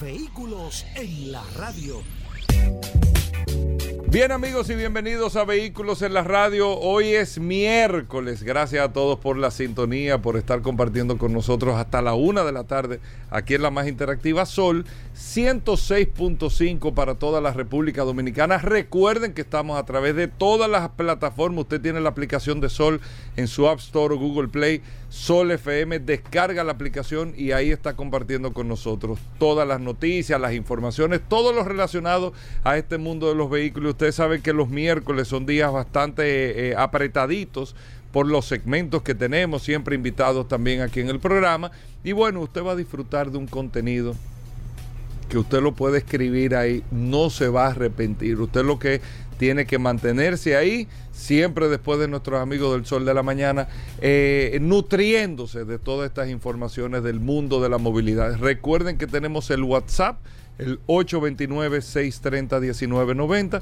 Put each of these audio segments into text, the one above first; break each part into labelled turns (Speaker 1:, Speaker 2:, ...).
Speaker 1: Vehículos en la radio.
Speaker 2: Bien amigos y bienvenidos a Vehículos en la Radio. Hoy es miércoles. Gracias a todos por la sintonía, por estar compartiendo con nosotros hasta la una de la tarde aquí en la más interactiva Sol 106.5 para toda la República Dominicana. Recuerden que estamos a través de todas las plataformas. Usted tiene la aplicación de Sol en su App Store o Google Play. Sol FM, descarga la aplicación y ahí está compartiendo con nosotros todas las noticias, las informaciones, todo lo relacionado a este mundo de los vehículos. Ustedes saben que los miércoles son días bastante eh, apretaditos por los segmentos que tenemos, siempre invitados también aquí en el programa. Y bueno, usted va a disfrutar de un contenido que usted lo puede escribir ahí, no se va a arrepentir. Usted lo que tiene que mantenerse ahí, siempre después de nuestros amigos del Sol de la Mañana, eh, nutriéndose de todas estas informaciones del mundo de la movilidad. Recuerden que tenemos el WhatsApp, el 829-630-1990.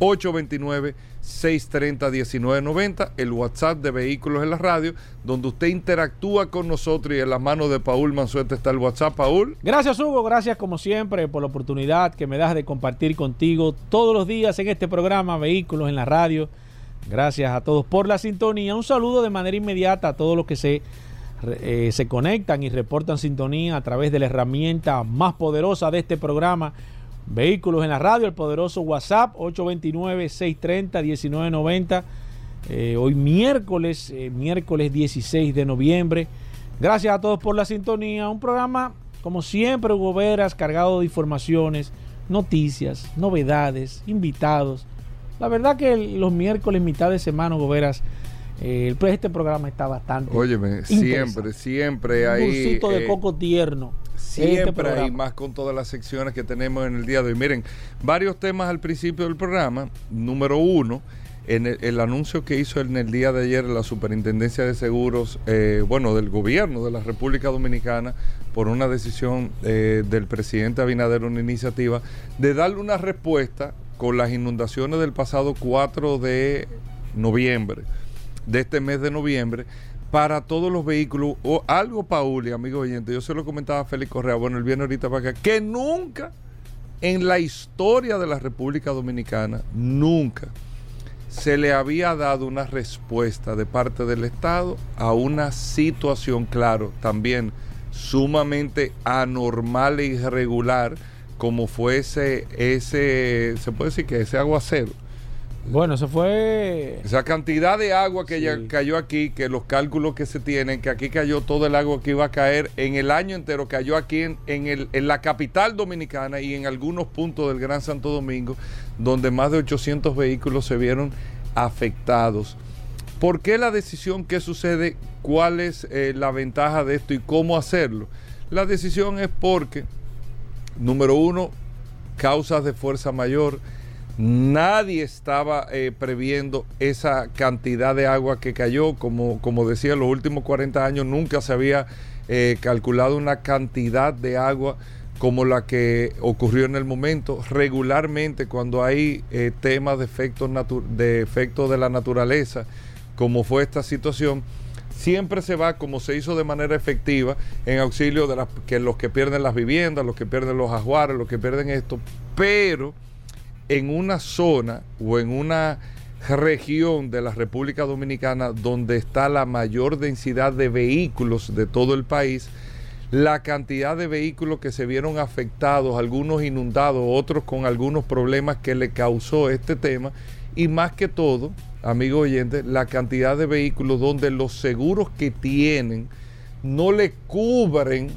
Speaker 2: 829-630-1990, el WhatsApp de Vehículos en la Radio, donde usted interactúa con nosotros y en las manos de Paul Mansuete está el WhatsApp. Paul.
Speaker 3: Gracias Hugo, gracias como siempre por la oportunidad que me das de compartir contigo todos los días en este programa Vehículos en la Radio. Gracias a todos por la sintonía. Un saludo de manera inmediata a todos los que se, eh, se conectan y reportan sintonía a través de la herramienta más poderosa de este programa Vehículos en la radio, el poderoso WhatsApp 829-630-1990. Eh, hoy miércoles, eh, miércoles 16 de noviembre. Gracias a todos por la sintonía. Un programa, como siempre, Hugo Veras, cargado de informaciones, noticias, novedades, invitados. La verdad que los miércoles, mitad de semana, Hugo Veras, eh, este programa está bastante.
Speaker 2: Óyeme, siempre, siempre hay.
Speaker 3: Un de eh, coco tierno
Speaker 2: Siempre hay más con todas las secciones que tenemos en el día de hoy. Miren, varios temas al principio del programa. Número uno, en el, anuncio que hizo en el día de ayer la Superintendencia de Seguros, eh, bueno, del gobierno de la República Dominicana, por una decisión eh, del presidente Abinader, una iniciativa, de darle una respuesta con las inundaciones del pasado 4 de noviembre, de este mes de noviembre, para todos los vehículos, o algo, Pauli, amigo oyente, yo se lo comentaba a Félix Correa, bueno, él viene ahorita para acá, que nunca en la historia de la República Dominicana, nunca se le había dado una respuesta de parte del Estado a una situación, claro, también sumamente anormal e irregular, como fuese ese, se puede decir que ese aguacero
Speaker 3: bueno, eso fue...
Speaker 2: Esa cantidad de agua que ya cayó aquí, que los cálculos que se tienen, que aquí cayó todo el agua que iba a caer en el año entero, cayó aquí en, el, en la capital dominicana y en algunos puntos del Gran Santo Domingo, donde más de 800 vehículos se vieron afectados. ¿Por qué la decisión? ¿Qué sucede? ¿Cuál es eh, la ventaja de esto y cómo hacerlo? La decisión es porque, número uno, causas de fuerza mayor, Nadie estaba eh, previendo esa cantidad de agua que cayó. Como, como decía, en los últimos 40 años nunca se había eh, calculado una cantidad de agua como la que ocurrió en el momento. Regularmente cuando hay eh, temas de efectos, de efectos de la naturaleza, como fue esta situación, siempre se va, como se hizo de manera efectiva, en auxilio de los que pierden las viviendas, los que pierden los ajuares, los que pierden esto, pero en una zona o en una región de la República Dominicana donde está la mayor densidad de vehículos de todo el país, la cantidad de vehículos que se vieron afectados, algunos inundados, otros con algunos problemas que le causó este tema, y más que todo, amigo oyente, la cantidad de vehículos donde los seguros que tienen no le cubren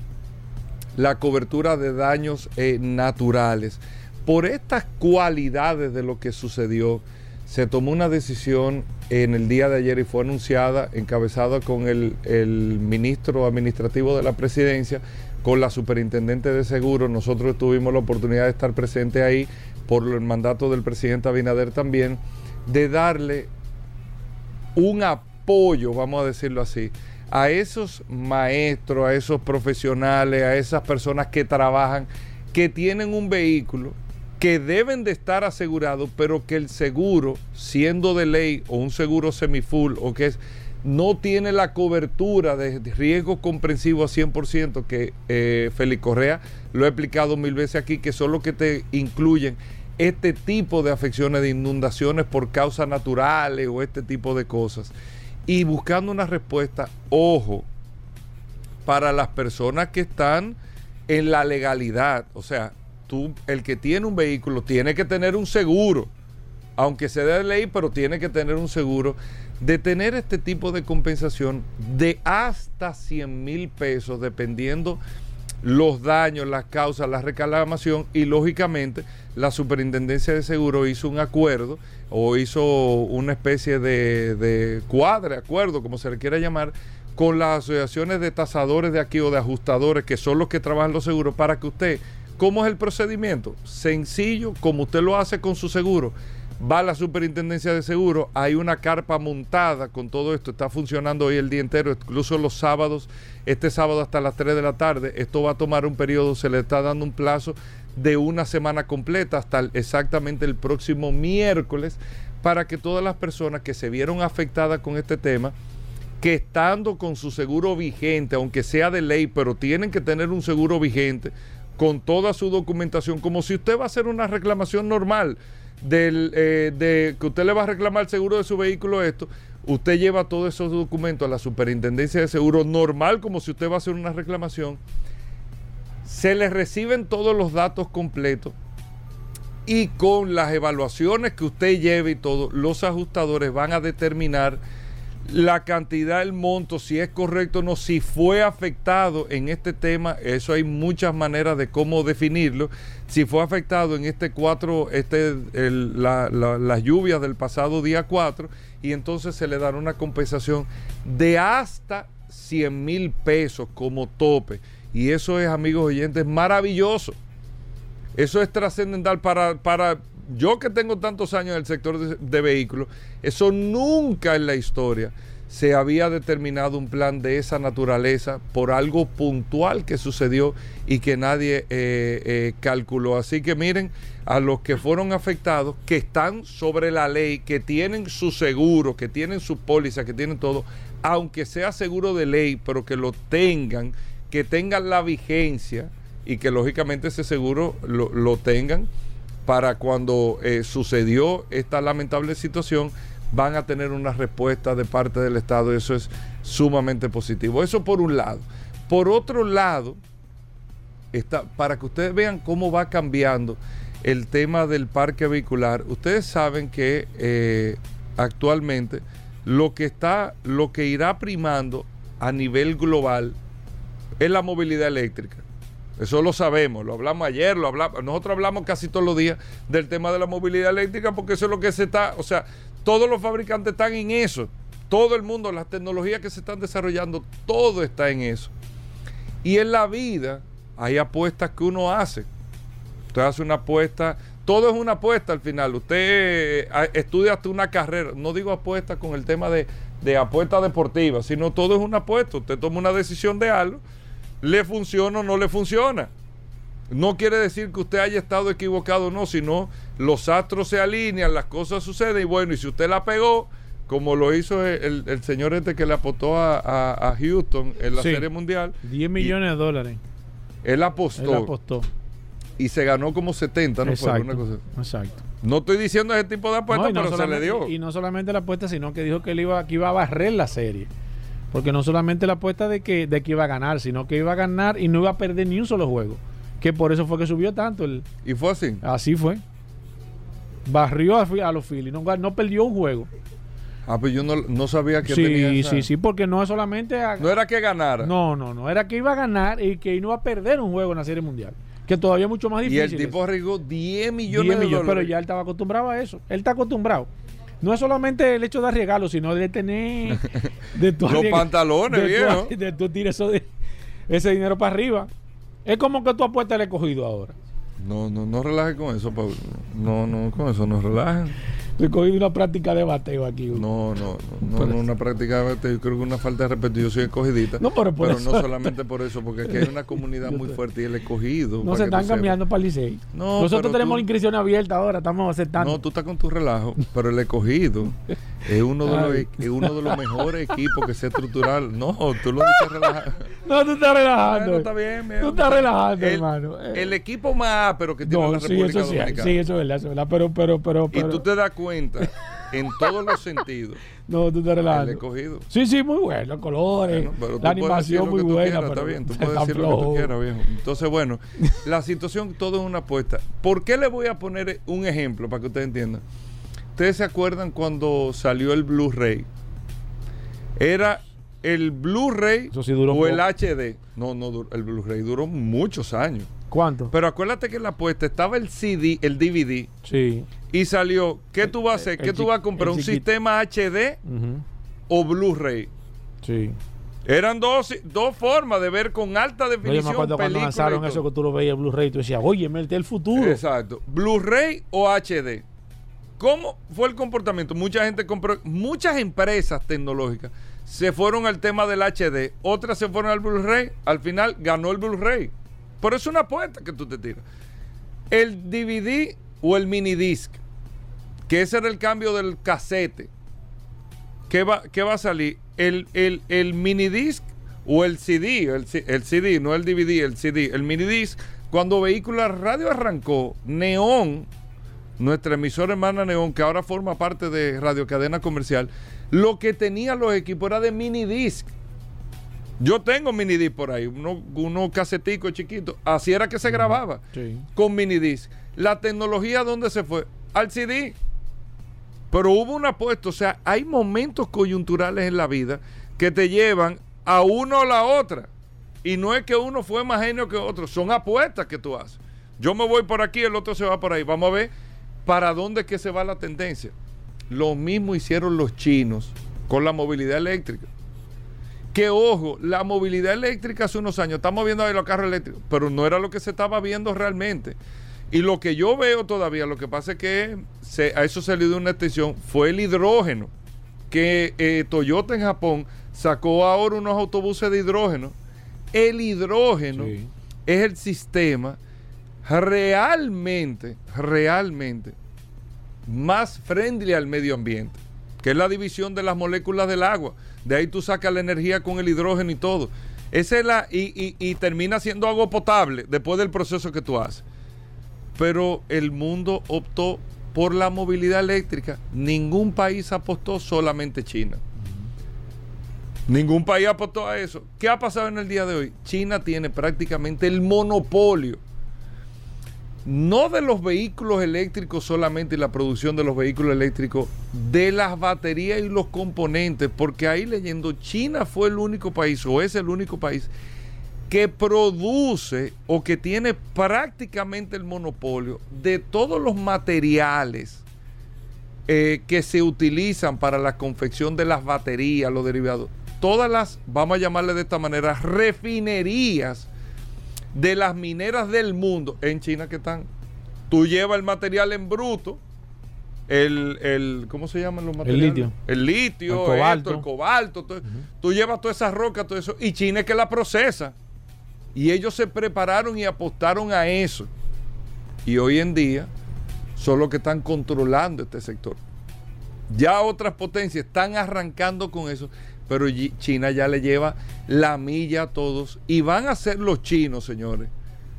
Speaker 2: la cobertura de daños eh, naturales. Por estas cualidades de lo que sucedió, se tomó una decisión en el día de ayer y fue anunciada, encabezada con el, ministro administrativo de la presidencia, con la superintendente de seguros. Nosotros tuvimos la oportunidad de estar presente ahí por el mandato del presidente Abinader también, de darle un apoyo, vamos a decirlo así, a esos maestros, a esos profesionales, a esas personas que trabajan, que tienen un vehículo que deben de estar asegurados, pero que el seguro, siendo de ley o un seguro semifull o que es, no tiene la cobertura de riesgo comprensivo a 100% que eh, Félix Correa lo he explicado mil veces aquí, que son los que te incluyen este tipo de afecciones de inundaciones por causas naturales o este tipo de cosas. Y buscando una respuesta, ojo, para las personas que están en la legalidad, o sea, tú, el que tiene un vehículo tiene que tener un seguro, aunque sea de ley, pero tiene que tener un seguro, de tener este tipo de compensación de hasta 100 mil pesos, dependiendo los daños, las causas, la reclamación y lógicamente la superintendencia de seguro hizo un acuerdo o hizo una especie de, de cuadre, acuerdo, como se le quiera llamar, con las asociaciones de tasadores de aquí o de ajustadores, que son los que trabajan los seguros, para que usted ¿Cómo es el procedimiento? Sencillo, como usted lo hace con su seguro. Va a la superintendencia de seguro, hay una carpa montada con todo esto, está funcionando hoy el día entero, incluso los sábados, este sábado hasta las 3 de la tarde. Esto va a tomar un periodo, se le está dando un plazo de una semana completa hasta exactamente el próximo miércoles para que todas las personas que se vieron afectadas con este tema, que estando con su seguro vigente, aunque sea de ley, pero tienen que tener un seguro vigente, con toda su documentación, como si usted va a hacer una reclamación normal del, eh, de que usted le va a reclamar el seguro de su vehículo esto, usted lleva todos esos documentos a la superintendencia de seguro normal, como si usted va a hacer una reclamación, se le reciben todos los datos completos y con las evaluaciones que usted lleve y todo, los ajustadores van a determinar la cantidad, el monto, si es correcto o no, si fue afectado en este tema, eso hay muchas maneras de cómo definirlo. Si fue afectado en este 4, este, las lluvias del pasado día 4, y entonces se le dará una compensación de hasta 100 mil pesos como tope. Y eso es, amigos oyentes, maravilloso. Eso es trascendental para, para yo que tengo tantos años en el sector de, vehículos, eso nunca en la historia se había determinado un plan de esa naturaleza por algo puntual que sucedió y que nadie eh, eh, calculó. Así que miren, a los que fueron afectados, que están sobre la ley, que tienen su seguro, que tienen su póliza, que tienen todo, aunque sea seguro de ley, pero que lo tengan, que tengan la vigencia y que lógicamente ese seguro lo, lo tengan para cuando eh, sucedió esta lamentable situación, van a tener una respuesta de parte del Estado eso es sumamente positivo. Eso por un lado. Por otro lado, está, para que ustedes vean cómo va cambiando el tema del parque vehicular, ustedes saben que eh, actualmente lo que está, lo que irá primando a nivel global es la movilidad eléctrica. Eso lo sabemos, lo hablamos ayer, lo hablamos, nosotros hablamos casi todos los días del tema de la movilidad eléctrica porque eso es lo que se está, o sea, todos los fabricantes están en eso, todo el mundo, las tecnologías que se están desarrollando, todo está en eso. Y en la vida hay apuestas que uno hace. Usted hace una apuesta, todo es una apuesta al final. Usted eh, estudia hasta una carrera, no digo apuesta con el tema de, de apuesta deportiva, sino todo es una apuesta. Usted toma una decisión de algo le funciona o no le funciona. No quiere decir que usted haya estado equivocado o no, sino los astros se alinean, las cosas suceden y bueno, y si usted la pegó, como lo hizo el, señor este que le apostó a, Houston en la Serie Mundial.
Speaker 3: 10 millones de dólares.
Speaker 2: Él apostó.
Speaker 3: Él apostó.
Speaker 2: Y se ganó como 70, ¿no?
Speaker 3: Exacto,
Speaker 2: cosa.
Speaker 3: exacto.
Speaker 2: No estoy diciendo ese tipo de apuestas, pero se le dio.
Speaker 3: Y no solamente la apuesta, sino que dijo que él iba, que iba a barrer la serie. Porque no solamente la apuesta de que, de que iba a ganar, sino que iba a ganar y no iba a perder ni un solo juego. Que por eso fue que subió tanto. El,
Speaker 2: ¿Y fue así?
Speaker 3: Así fue. Barrió a, los Phillies, no, no, perdió un juego.
Speaker 2: Ah, pues yo no, sabía que
Speaker 3: sí,
Speaker 2: tenía
Speaker 3: Sí, sí, sí, porque no es solamente...
Speaker 2: no era que ganara.
Speaker 3: No, no, no. Era que iba a ganar y que no iba a perder un juego en la Serie Mundial. Que todavía es mucho más difícil.
Speaker 2: Y el tipo arriesgó 10 millones, 10 millones
Speaker 3: Pero ya él estaba acostumbrado a eso. Él está acostumbrado no es solamente el hecho de arriesgarlo, sino de tener
Speaker 2: de los pantalones,
Speaker 3: de, de tu tirar ese dinero para arriba. Es como que tú apuestas el escogido ahora.
Speaker 2: No, no, no relaje con eso, Pablo. No, no, con eso no relajen.
Speaker 3: He cogido una práctica de bateo aquí.
Speaker 2: No, no, no, no, no, una práctica de bateo. Yo creo que una falta de respeto. Yo soy escogidita.
Speaker 3: No, pero por
Speaker 2: pero
Speaker 3: eso-
Speaker 2: no solamente por eso, porque aquí hay una comunidad muy fuerte y el escogido.
Speaker 3: No se están
Speaker 2: sepas.
Speaker 3: cambiando para Licey.
Speaker 2: No,
Speaker 3: Nosotros tenemos
Speaker 2: tú-
Speaker 3: la inscripción abierta ahora, estamos aceptando.
Speaker 2: No, tú estás con tu relajo, pero el escogido es uno de los,
Speaker 3: Ay.
Speaker 2: es uno de los mejores equipos que se estructural. No, tú lo dices relajado.
Speaker 3: No, tú estás relajando.
Speaker 2: Bueno, está bien, mi
Speaker 3: Tú estás relajando,
Speaker 2: el,
Speaker 3: hermano.
Speaker 2: El equipo más ápero que tiene
Speaker 3: no,
Speaker 2: la
Speaker 3: sí,
Speaker 2: República
Speaker 3: eso sí,
Speaker 2: Dominicana.
Speaker 3: sí, eso es verdad, eso es verdad. Pero, pero, pero,
Speaker 2: y
Speaker 3: pero-
Speaker 2: tú te das cuenta en todos los sentidos.
Speaker 3: No, tú estás
Speaker 2: El
Speaker 3: relajando.
Speaker 2: escogido.
Speaker 3: Sí, sí, muy bueno, colores,
Speaker 2: Bueno, pero
Speaker 3: la animación muy buena.
Speaker 2: quieras,
Speaker 3: pero
Speaker 2: está bien, tú puedes decir lo que tú
Speaker 3: flojo.
Speaker 2: quieras, viejo. Entonces, bueno, la situación todo es una apuesta. ¿Por qué le voy a poner un ejemplo para que ustedes entiendan? ¿Ustedes se acuerdan cuando salió el Blu-ray? Era el Blu-ray
Speaker 3: sí
Speaker 2: o el. HD. No, no, el Blu-ray duró muchos años.
Speaker 3: ¿Cuánto?
Speaker 2: Pero acuérdate que en la apuesta estaba el CD, el DVD,
Speaker 3: sí.
Speaker 2: y salió, ¿qué tú vas a hacer? ¿Qué tú vas a comprar? ¿Un sistema HD o Blu-ray?
Speaker 3: Sí.
Speaker 2: Eran dos, dos formas de ver con alta
Speaker 3: No, yo
Speaker 2: definición
Speaker 3: me acuerdo cuando lanzaron eso que tú lo veías Blu-ray tú decías, oye, es el futuro.
Speaker 2: Exacto. Blu-ray o HD. ¿Cómo fue el comportamiento? Mucha gente compró, muchas empresas tecnológicas se fueron al tema del HD, otras se fueron al Blu-ray, al final ganó el Blu-ray. Pero es una apuesta que tú te tiras. El DVD o el mini disc, que ese era el cambio del casete. ¿Qué va, qué va a salir? El, el, el mini disc o el CD, el, CD, no el DVD, el CD, el mini disc. Cuando Vehículo Radio arrancó, Neón, nuestra emisora hermana Neón, que ahora forma parte de Radio Cadena Comercial, lo que tenía los equipos era de mini disc. Yo tengo mini disc por ahí, unos uno caseticos chiquitos. Así era que se grababa
Speaker 3: Sí.
Speaker 2: con mini disc. La tecnología, ¿dónde se fue? Al CD. Pero hubo una apuesta, o sea, hay momentos coyunturales en la vida que te llevan a uno o la otra. Y no es que uno fue más genio que otro, son apuestas que tú haces. Yo me voy por aquí, el otro se va por ahí. Vamos a ver para dónde es que se va la tendencia. Lo mismo hicieron los chinos con la movilidad eléctrica. Que ojo, la movilidad eléctrica hace unos años, estamos viendo ahí los carros eléctricos, pero no era lo que se estaba viendo realmente. Y lo que yo veo todavía, lo que pasa es que se- a eso se le dio una extensión, fue el hidrógeno. Que eh, Toyota en Japón sacó ahora unos autobuses de hidrógeno. El hidrógeno
Speaker 3: Sí.
Speaker 2: es el sistema realmente, realmente más friendly al medio ambiente, que es la división de las moléculas del agua. De ahí tú sacas la energía con el hidrógeno y todo. Esa es la, y, y- y termina siendo agua potable después del proceso que tú haces. Pero el mundo optó por la movilidad eléctrica. Ningún país apostó, solamente China. Ningún país apostó a eso. ¿Qué ha pasado en el día de hoy? China tiene prácticamente el monopolio no de los vehículos eléctricos solamente y la producción de los vehículos eléctricos, de las baterías y los componentes, porque ahí leyendo, China fue el único país o es el único país que produce o que tiene prácticamente el monopolio de todos los materiales eh, que se utilizan para la confección de las baterías, los derivados. Todas las, vamos a llamarle de esta manera, refinerías de las mineras del mundo en China que están. Tú llevas el material en bruto, el, el ¿cómo se llaman los materiales?
Speaker 3: litio.
Speaker 2: El litio,
Speaker 3: El
Speaker 2: esto,
Speaker 3: cobalto.
Speaker 2: el cobalto. todo- Tú llevas toda esa roca, todo eso, y China es que la procesa. Y ellos se prepararon y apostaron a eso. Y hoy en día son los que están controlando este sector. Ya otras potencias están arrancando con eso, pero China ya le lleva la milla a todos y van a ser los chinos, señores,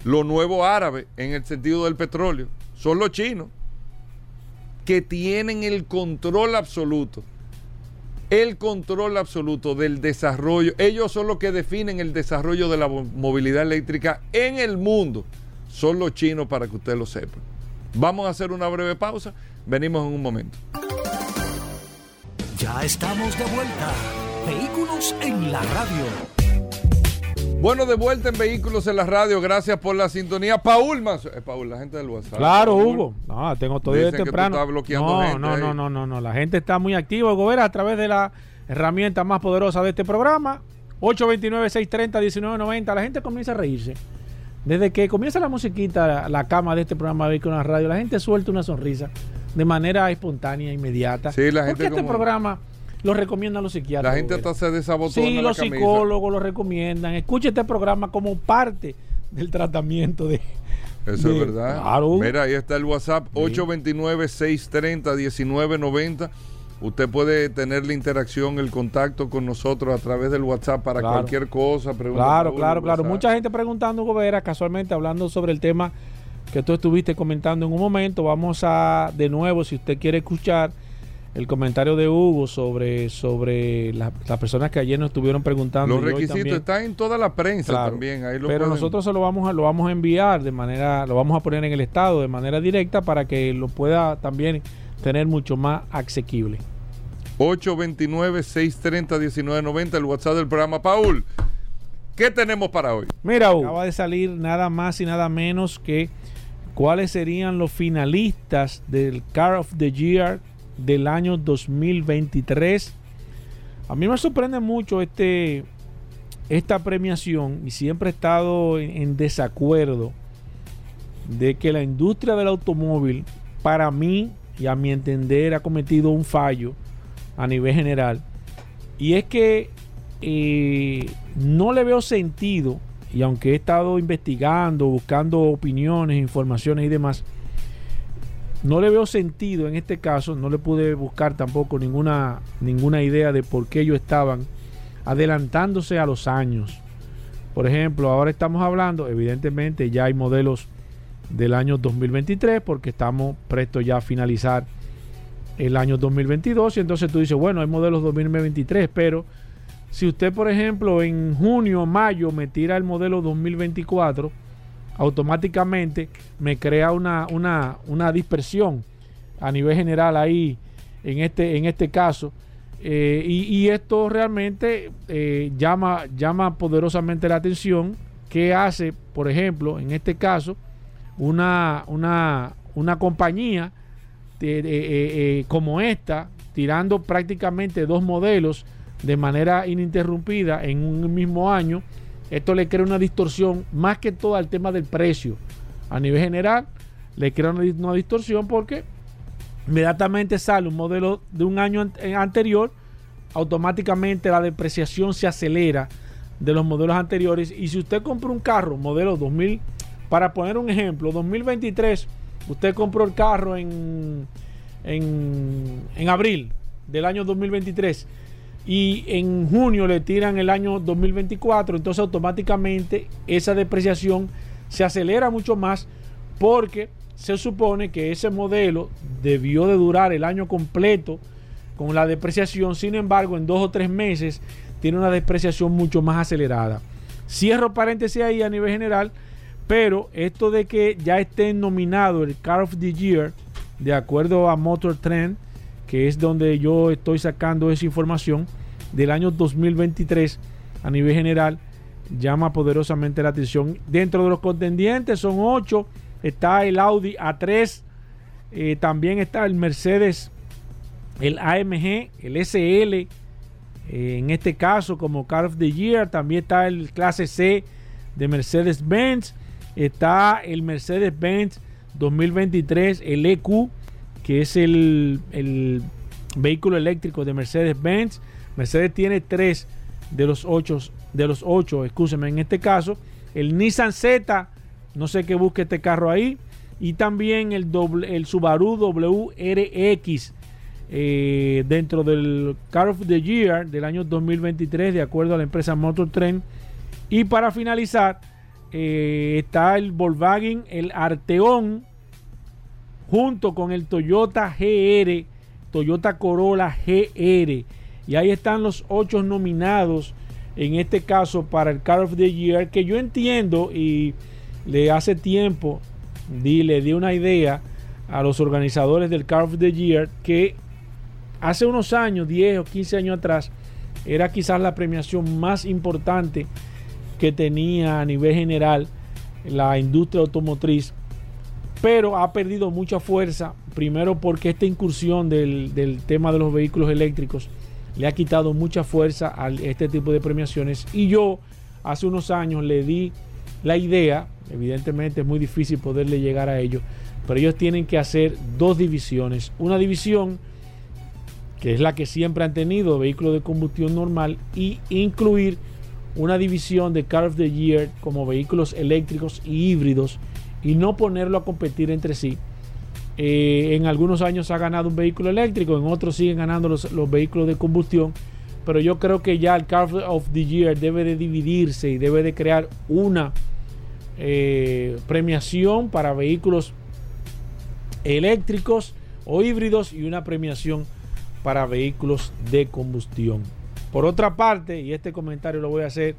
Speaker 2: lo nuevo árabe en el sentido del petróleo. Son los chinos que tienen el control absoluto. El control absoluto del desarrollo. Ellos son los que definen el desarrollo de la mo- movilidad eléctrica en el mundo. Son los chinos para que usted lo sepa. Vamos a hacer una breve pausa. Venimos en un momento.
Speaker 1: Ya estamos de vuelta. Vehículos en la radio.
Speaker 2: Bueno, de vuelta en Vehículos en la Radio. Gracias por la sintonía. Paul Manso. Eh, Paul, la gente del WhatsApp.
Speaker 3: Claro,
Speaker 2: Paul.
Speaker 3: Hugo. No, tengo todo de
Speaker 2: Dicen que tú
Speaker 3: temprano.
Speaker 2: estás
Speaker 3: no,
Speaker 2: gente
Speaker 3: no, no, no, no, no. La gente está muy activa, Gobera, a través de la herramienta más poderosa de este programa. 829-630-1990. La gente comienza a reírse. desde que comienza la musiquita, la, cama de este programa de la radio, la gente suelta una sonrisa de manera espontánea, inmediata.
Speaker 2: Sí, la gente
Speaker 3: Porque este programa lo recomiendan los psiquiatras.
Speaker 2: La gente hasta se desabotona
Speaker 3: Sí, los psicólogos lo recomiendan. Escuche este programa como parte del tratamiento de...
Speaker 2: Eso es verdad. Claro. Mira, ahí está el WhatsApp, 829-630-1990. Usted puede tener la interacción, el contacto con nosotros a través del WhatsApp para cualquier cosa.
Speaker 3: Claro, claro, claro. Mucha gente preguntando, Gobera, casualmente hablando sobre el tema que tú estuviste comentando en un momento. Vamos a, de nuevo, si usted quiere escuchar el comentario de Hugo sobre, sobre las personas que ayer nos estuvieron preguntando.
Speaker 2: Los requisitos están en toda la prensa también.
Speaker 3: pero nosotros se lo vamos, a, lo vamos a enviar de manera, lo vamos a poner en el estado de manera directa para que lo pueda también tener mucho más asequible.
Speaker 2: 829-630-1990, el WhatsApp del programa. Paul, ¿qué tenemos para hoy?
Speaker 3: Mira, acaba de salir nada más y nada menos que cuáles serían los finalistas del Car of the Year del año 2023. A mí me sorprende mucho este, esta premiación y siempre he estado en desacuerdo de que la industria del automóvil, para mí, y a mi entender ha cometido un fallo a nivel general. Y es que eh, no le veo sentido, y aunque he estado investigando, buscando opiniones, informaciones y demás, no le veo sentido en este caso, no le pude buscar tampoco ninguna, ninguna idea de por qué ellos estaban adelantándose a los años. Por ejemplo, ahora estamos hablando, evidentemente ya hay modelos del año 2023 porque estamos prestos ya a finalizar el año 2022 y entonces tú dices, bueno, hay modelos 2023, pero si usted, por ejemplo, en junio o mayo me tira el modelo 2024, automáticamente me crea una, una, dispersión a nivel general ahí en este, en este caso. Eh, y, esto realmente eh, llama, llama poderosamente la atención. que hace, por ejemplo, en este caso, una, una, una compañía eh, como esta, tirando prácticamente dos modelos de manera ininterrumpida en un mismo año, esto le crea una distorsión más que todo al tema del precio. A nivel general, le crea una, distorsión porque inmediatamente sale un modelo de un año anterior, automáticamente la depreciación se acelera de los modelos anteriores. Y si usted compra un carro modelo 2000, para poner un ejemplo, 2023, usted compró el carro en, en, abril del año 2023 y en junio le tiran el año 2024, entonces automáticamente esa depreciación se acelera mucho más porque se supone que ese modelo debió de durar el año completo con la depreciación, sin embargo en dos o tres meses tiene una depreciación mucho más acelerada. Cierro paréntesis ahí a nivel general pero esto de que ya esté nominado el Car of the Year, de acuerdo a Motor Trend, que es donde yo estoy sacando esa información del año 2023 a nivel general, llama poderosamente la atención. Dentro de los contendientes son ocho. Está el Audi A3, eh, también está el Mercedes, el AMG, el SL, eh, en este caso como Car of the Year. También está el clase C de Mercedes-Benz está el Mercedes-Benz 2023, el EQ, que es el, vehículo eléctrico de Mercedes-Benz. Mercedes tiene tres de los ocho, de los ocho, escúcheme, en este caso. El Nissan Z, no sé qué busque este carro ahí. Y también el, doble, el Subaru WRX eh, dentro del Car of the Year del año 2023, de acuerdo a la empresa Motor Trend. Y para finalizar, eh, está el Volkswagen, el Arteón, junto con el Toyota GR, Toyota Corolla GR. Y ahí están los ocho nominados, en este caso para el Car of the Year, que yo entiendo y le hace tiempo di, le di una idea a los organizadores del Car of the Year que hace unos años, 10 o 15 años atrás, era quizás la premiación más importante que tenía a nivel general la industria automotriz, pero ha perdido mucha fuerza, primero porque esta incursión del, tema de los vehículos eléctricos le ha quitado mucha fuerza a este tipo de premiaciones y yo hace unos años le di la idea evidentemente es muy difícil poderle llegar a ellos, pero ellos tienen que hacer dos divisiones. Una división que es la que siempre han tenido, vehículos de combustión normal, y incluir una división de Car of the Year como vehículos eléctricos y híbridos y no ponerlo a competir entre sí. Eh, en algunos años ha ganado un vehículo eléctrico, en otros siguen ganando los, los, vehículos de combustión, pero yo creo que ya el Car of the Year debe de dividirse y debe de crear una eh, premiación para vehículos eléctricos o híbridos y una premiación para vehículos de combustión. Por otra parte, y este comentario lo voy a hacer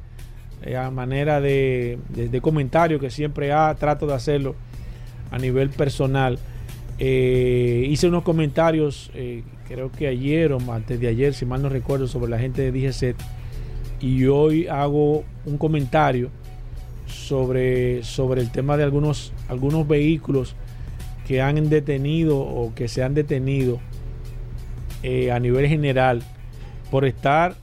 Speaker 3: eh, a manera de, de, comentario que siempre ha, trato de hacerlo a nivel personal. Eh, hice unos comentarios, eh, creo que ayer o antes de ayer, si mal no recuerdo, sobre la gente de DGC. Y hoy hago un comentario sobre, sobre el tema de algunos, algunos vehículos que han detenido o que se han detenido a nivel general por estar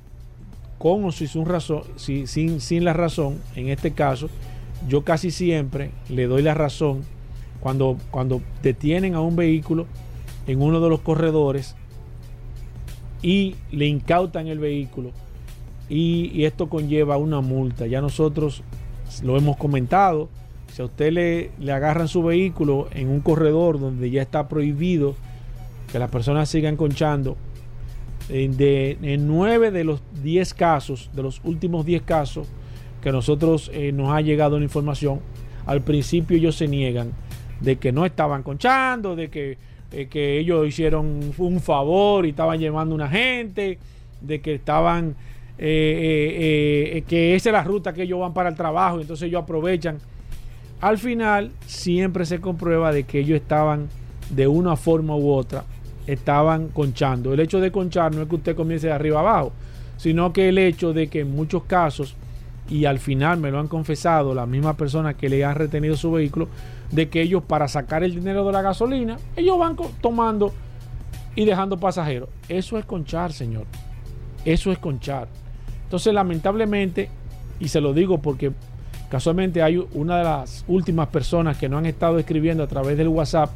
Speaker 3: con o sin, razón, sin, sin la razón, en este caso, yo casi siempre le doy la razón cuando, cuando detienen a un vehículo en uno de los corredores y le incautan el vehículo y, esto conlleva una multa. Ya nosotros lo hemos comentado. Si a usted le, le agarran su vehículo en un corredor donde ya está prohibido que las personas sigan conchando, de, en 9 de los 10 casos, de los últimos 10 casos que nosotros eh, nos ha llegado la información, al principio ellos se niegan de que no estaban conchando, de que, eh, que ellos hicieron un favor y estaban llevando una gente, de que estaban, eh, que esa es la ruta que ellos van para el trabajo, entonces ellos aprovechan. Al final siempre se comprueba de que ellos estaban de una forma u otra estaban conchando. El hecho de conchar no es que usted comience de arriba abajo, sino que el hecho de que en muchos casos, y al final me lo han confesado las mismas personas que le han retenido su vehículo, de que ellos para sacar el dinero de la gasolina, ellos van tomando y dejando pasajeros. Eso es conchar, señor. Eso es conchar. Entonces, lamentablemente, y se lo digo porque casualmente hay una de las últimas personas que no han estado escribiendo a través del WhatsApp,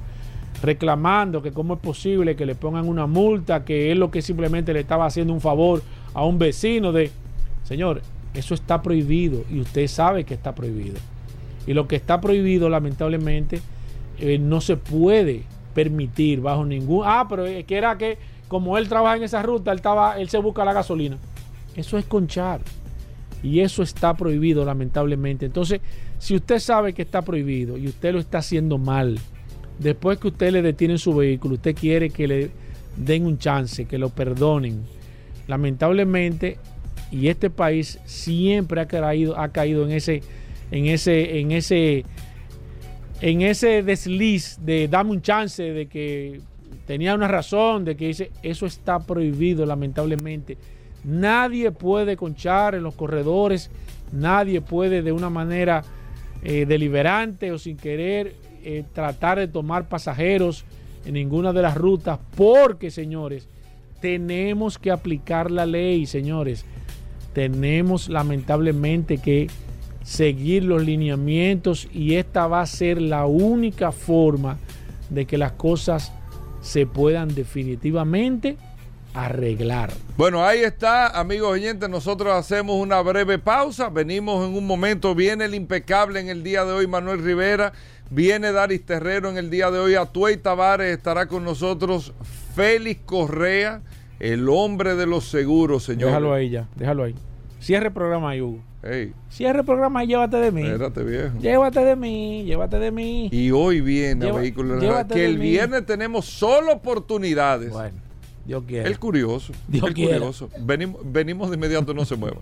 Speaker 3: reclamando que cómo es posible que le pongan una multa, que es lo que simplemente le estaba haciendo un favor a un vecino de, señor, eso está prohibido y usted sabe que está prohibido. Y lo que está prohibido, lamentablemente, eh, no se puede permitir bajo ningún... Ah, pero es que era que como él trabaja en esa ruta, él, estaba, él se busca la gasolina. Eso es conchar. Y eso está prohibido, lamentablemente. Entonces, si usted sabe que está prohibido y usted lo está haciendo mal, después que usted le detiene su vehículo, usted quiere que le den un chance, que lo perdonen. Lamentablemente, y este país siempre ha caído, ha caído en ese, en ese, en ese, en ese desliz de dame un chance, de que tenía una razón, de que dice, eso está prohibido, lamentablemente. Nadie puede conchar en los corredores, nadie puede de una manera eh, deliberante o sin querer eh, tratar de tomar pasajeros en ninguna de las rutas, porque, señores, tenemos que aplicar la ley, señores. Tenemos lamentablemente que seguir los lineamientos y esta va a ser la única forma de que las cosas se puedan definitivamente arreglar.
Speaker 2: Bueno, ahí está, amigos oyentes, nosotros hacemos una breve pausa, venimos en un momento, viene el impecable en el día de hoy Manuel Rivera Viene Daris Terrero en el día de hoy. Atuey Tavares estará con nosotros. Félix Correa, el hombre de los seguros, señor.
Speaker 3: Déjalo ahí ya, déjalo ahí. Cierre el programa ahí, Hugo. Cierre el programa y llévate de mí.
Speaker 2: Espérate, viejo.
Speaker 3: Llévate de mí, llévate de mí.
Speaker 2: Y hoy viene vehículo que el viernes tenemos solo oportunidades.
Speaker 3: Bueno, Dios quiere.
Speaker 2: El curioso.
Speaker 3: Dios
Speaker 2: el curioso. Venimos, venimos de inmediato, no se muevan.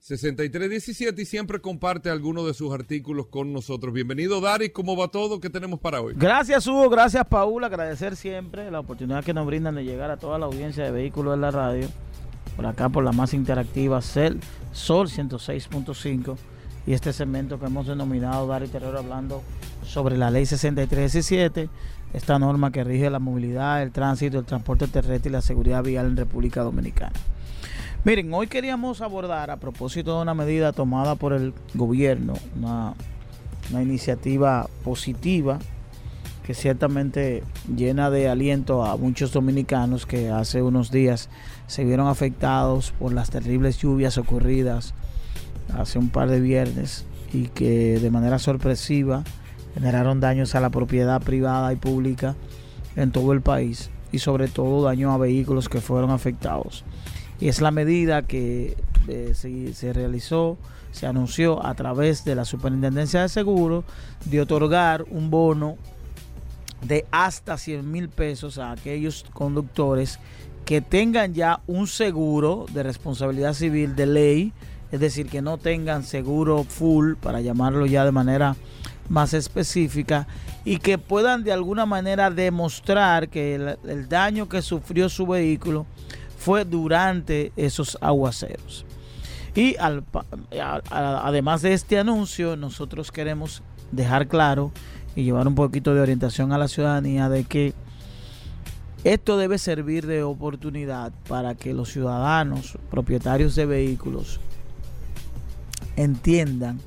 Speaker 2: 6317 y siempre comparte algunos de sus artículos con nosotros. Bienvenido, Dari. ¿Cómo va todo? ¿Qué tenemos para hoy?
Speaker 4: Gracias, Hugo. Gracias, Paula. Agradecer siempre la oportunidad que nos brindan de llegar a toda la audiencia de vehículos en la radio. Por acá, por la más interactiva, Cel, Sol 106.5. Y este segmento que hemos denominado Dari Terror hablando sobre la ley 6317, esta norma que rige la movilidad, el tránsito, el transporte terrestre y la seguridad vial en República Dominicana. Miren, hoy queríamos abordar a propósito de una medida tomada por el gobierno, una, iniciativa positiva que ciertamente llena de aliento a muchos dominicanos que hace unos días se vieron afectados por las terribles lluvias ocurridas hace un par de viernes y que de manera sorpresiva generaron daños a la propiedad privada y pública en todo el país y sobre todo daño a vehículos que fueron afectados. Y es la medida que eh, se, realizó, se anunció a través de la Superintendencia de Seguros de otorgar un bono de hasta 100 mil pesos a aquellos conductores que tengan ya un seguro de responsabilidad civil de ley, es decir, que no tengan seguro full, para llamarlo ya de manera más específica, y que puedan de alguna manera demostrar que el daño que sufrió su vehículo fue durante esos aguaceros. Y además de este anuncio, nosotros queremos dejar claro y llevar un poquito de orientación a la ciudadanía de que esto debe servir de oportunidad para que los ciudadanos, propietarios de vehículos, entiendan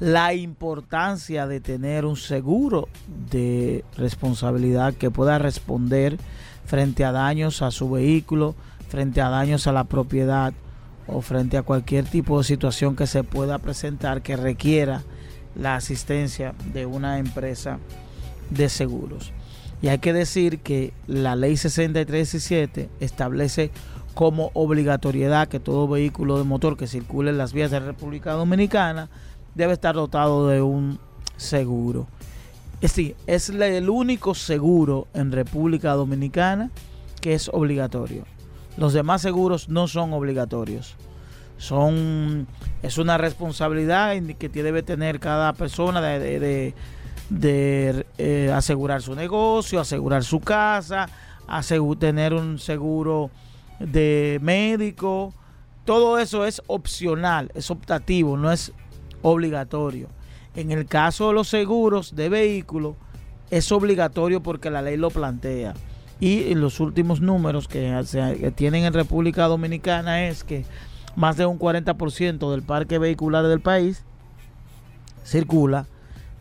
Speaker 4: la importancia de tener un seguro de responsabilidad que pueda responder frente a daños a su vehículo, frente a daños a la propiedad o frente a cualquier tipo de situación que se pueda presentar que requiera la asistencia de una empresa de seguros. Y hay que decir que la ley 6317 establece como obligatoriedad que todo vehículo de motor que circule en las vías de la República Dominicana debe estar dotado de un seguro. Es decir, es el único seguro en República Dominicana que es obligatorio. Los demás seguros no son obligatorios. Son, es una responsabilidad que debe tener cada persona de, eh, asegurar su negocio, asegurar su casa, tener un seguro de médico. Todo eso es opcional, es optativo, no es obligatorio. En el caso de los seguros de vehículos, es obligatorio porque la ley lo plantea. Y los últimos números que, tienen en República Dominicana es que más de un 40% del parque vehicular del país circula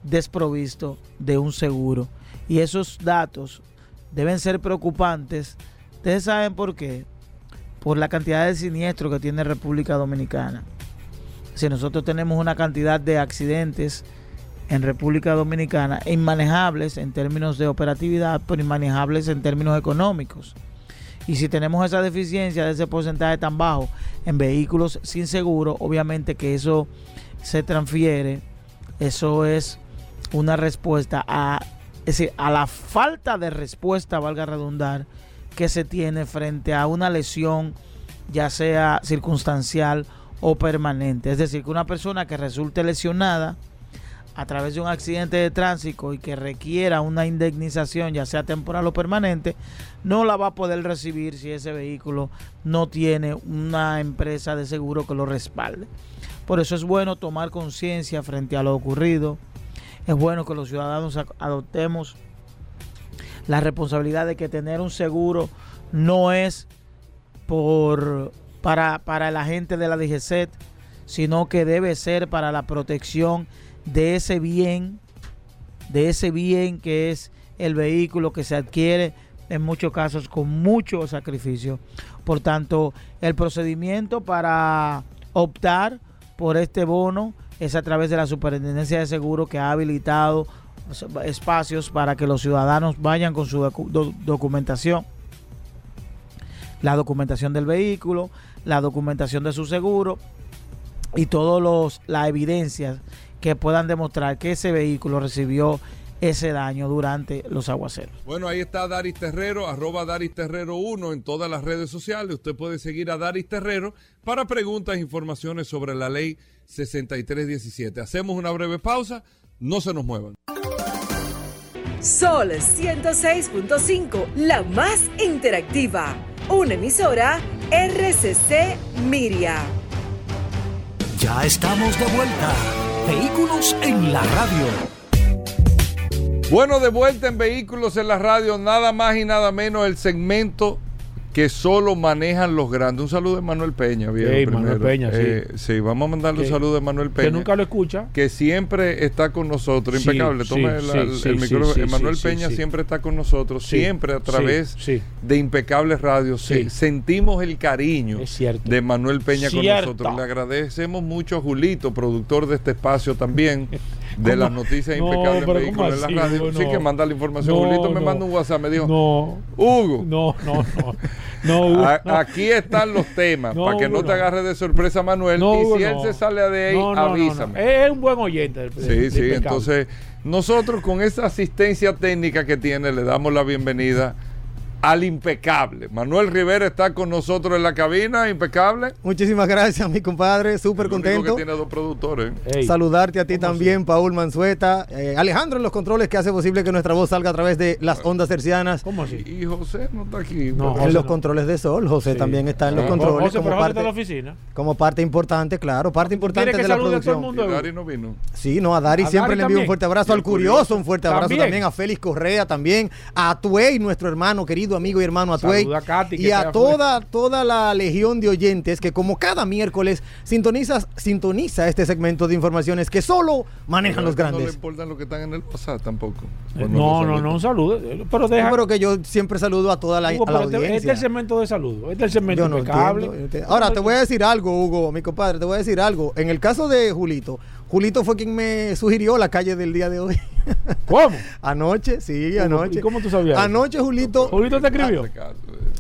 Speaker 4: desprovisto de un seguro. Y esos datos deben ser preocupantes. Ustedes saben por qué. Por la cantidad de siniestros que tiene República Dominicana. Si nosotros tenemos una cantidad de accidentes en República Dominicana inmanejables en términos de operatividad, pero inmanejables en términos económicos. Y si tenemos esa deficiencia de ese porcentaje tan bajo en vehículos sin seguro, obviamente que eso se transfiere, eso es una respuesta a, decir, a la falta de respuesta, valga redundar, que se tiene frente a una lesión, ya sea circunstancial o permanente. Es decir, que una persona que resulte lesionada, a través de un accidente de tránsito y que requiera una indemnización, ya sea temporal o permanente, no la va a poder recibir si ese vehículo no tiene una empresa de seguro que lo respalde. Por eso es bueno tomar conciencia frente a lo ocurrido. Es bueno que los ciudadanos adoptemos la responsabilidad de que tener un seguro no es por, para, para la gente de la DGCET, sino que debe ser para la protección de ese bien, de ese bien que es el vehículo que se adquiere en muchos casos con mucho sacrificio. Por tanto, el procedimiento para optar por este bono es a través de la Superintendencia de Seguros que ha habilitado espacios para que los ciudadanos vayan con su documentación. La documentación del vehículo, la documentación de su seguro y todas las evidencias que puedan demostrar que ese vehículo recibió ese daño durante los aguaceros.
Speaker 2: Bueno, ahí está Daris Terrero, arroba Daris Terrero 1 en todas las redes sociales. Usted puede seguir a Daris Terrero para preguntas e informaciones sobre la ley 6317. Hacemos una breve pausa, no se nos muevan.
Speaker 5: Sol 106.5, la más interactiva. Una emisora RCC Miria.
Speaker 1: Ya estamos de vuelta. Vehículos en la radio.
Speaker 2: Bueno, de vuelta en Vehículos en la radio, nada más y nada menos el segmento que solo manejan los grandes. Un saludo de Manuel Peña, bien.
Speaker 3: Ey, Manuel Peña, sí.
Speaker 2: Eh, sí, vamos a mandarle un saludo de Manuel Peña.
Speaker 3: Que nunca lo escucha.
Speaker 2: que siempre está con nosotros,
Speaker 3: Sí,
Speaker 2: impecable. Toma
Speaker 3: sí,
Speaker 2: el, el-
Speaker 3: sí, sí,
Speaker 2: micrófono.
Speaker 3: sí,
Speaker 2: Emanuel
Speaker 3: sí,
Speaker 2: Peña
Speaker 3: sí.
Speaker 2: siempre está con nosotros,
Speaker 3: Sí,
Speaker 2: siempre a
Speaker 3: sí,
Speaker 2: través
Speaker 3: sí.
Speaker 2: de Impecables Radio. Se-
Speaker 3: Sí.
Speaker 2: sentimos el cariño de Manuel Peña con nosotros. Le agradecemos mucho a Julito, productor de este espacio también, de
Speaker 3: ¿Cómo?
Speaker 2: las noticias
Speaker 3: No,
Speaker 2: impecables en
Speaker 3: pero
Speaker 2: Vehículos
Speaker 3: ¿cómo
Speaker 2: en la radio. Sí que manda la información. Julito me manda un WhatsApp, me dijo,
Speaker 3: No.
Speaker 2: Hugo,
Speaker 3: No, no, no. No, Hugo,
Speaker 2: a- aquí están los temas, para que
Speaker 3: Hugo,
Speaker 2: no te
Speaker 3: no.
Speaker 2: agarre de sorpresa Manuel. Y si él se sale de ahí, avísame.
Speaker 3: Es un buen oyente. del-
Speaker 2: Sí,
Speaker 3: del
Speaker 2: sí,
Speaker 3: Impecable.
Speaker 2: entonces nosotros con esa asistencia técnica que tiene le damos la bienvenida al impecable. Manuel Rivera está con nosotros en la cabina, impecable.
Speaker 6: Muchísimas gracias, mi compadre. Súper contento.
Speaker 2: que tiene dos productores.
Speaker 3: Ey,
Speaker 6: Saludarte a ti
Speaker 3: ¿cómo
Speaker 6: también, Paul Manzueta. eh, Alejandro en los controles que hace posible que nuestra voz salga a través de las ondas hercianas.
Speaker 3: ¿Cómo así?
Speaker 2: Y, José no está aquí.
Speaker 3: No,
Speaker 6: En los
Speaker 3: no.
Speaker 6: controles de Sol. José
Speaker 3: Sí.
Speaker 6: también está en los
Speaker 2: Ah.
Speaker 6: controles
Speaker 3: José,
Speaker 6: como
Speaker 3: pero José está en la
Speaker 6: parte,
Speaker 3: oficina.
Speaker 6: como parte importante, claro. Parte importante
Speaker 3: ¿Quieres que
Speaker 6: de la
Speaker 3: a todo el
Speaker 6: producción.
Speaker 3: mundo?
Speaker 2: Y Dari no vino.
Speaker 6: Sí, no, a Dari
Speaker 3: A
Speaker 6: siempre
Speaker 3: Dari
Speaker 6: le envío un fuerte abrazo.
Speaker 2: Y
Speaker 6: Al Curioso,
Speaker 2: Curioso.
Speaker 6: un fuerte abrazo
Speaker 3: También.
Speaker 6: también. A Félix Correa también. A Atuey, nuestro hermano, querido amigo y hermano Atuey.
Speaker 3: A Katy,
Speaker 6: Y a toda, toda la legión de oyentes que como cada miércoles sintonizas, sintoniza este segmento de informaciones que solo manejan los
Speaker 2: No le
Speaker 6: grandes.
Speaker 2: importan los que están en el pasado tampoco.
Speaker 3: Eh, No, no, no, un saludo. Pero deja.
Speaker 6: Pero que yo siempre saludo a toda la,
Speaker 3: Hugo,
Speaker 6: a la
Speaker 3: pero este, este es el segmento de saludo. Este es el segmento
Speaker 6: Yo no
Speaker 3: impecable.
Speaker 6: entiendo, yo entiendo. Ahora te voy a decir algo, Hugo, mi compadre, te voy a decir algo. En el caso de Julito, Julito fue quien me sugirió la calle del día de hoy.
Speaker 3: ¿Cómo?
Speaker 6: anoche, sí, anoche.
Speaker 3: ¿y cómo tú sabías?
Speaker 6: Anoche Julito,
Speaker 3: Julito te escribió.
Speaker 2: Eh.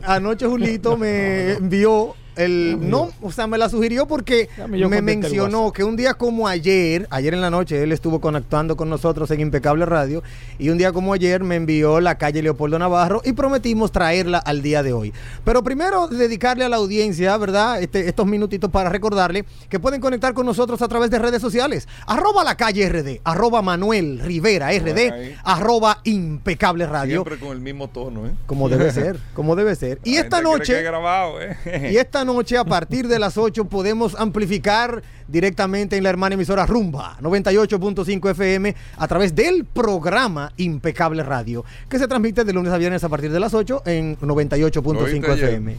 Speaker 6: anoche Julito me envió el no, o sea, me la sugirió porque me mencionó que un día como ayer, ayer en la noche él estuvo conectando con nosotros en Impecable Radio y un día como ayer me envió la calle Leopoldo Navarro y prometimos traerla al día de hoy. Pero primero dedicarle a la audiencia, ¿verdad? Este, estos minutitos para recordarle que pueden conectar con nosotros a través de redes sociales. Arroba la calle RD, arroba Manuel Rivera RD, arroba Impecable Radio.
Speaker 2: Siempre con el mismo tono, ¿eh?
Speaker 6: Como debe ser, como debe ser. Y esta noche...
Speaker 2: grabado, ¿eh?
Speaker 6: Y esta noche, a partir de las 8, podemos amplificar directamente en la hermana emisora Rumba 98.5 FM a través del programa Impecable Radio, que se transmite de lunes a viernes a partir de las 8 en
Speaker 2: ¿Lo oíste
Speaker 6: 98.5
Speaker 2: ayer?
Speaker 6: FM.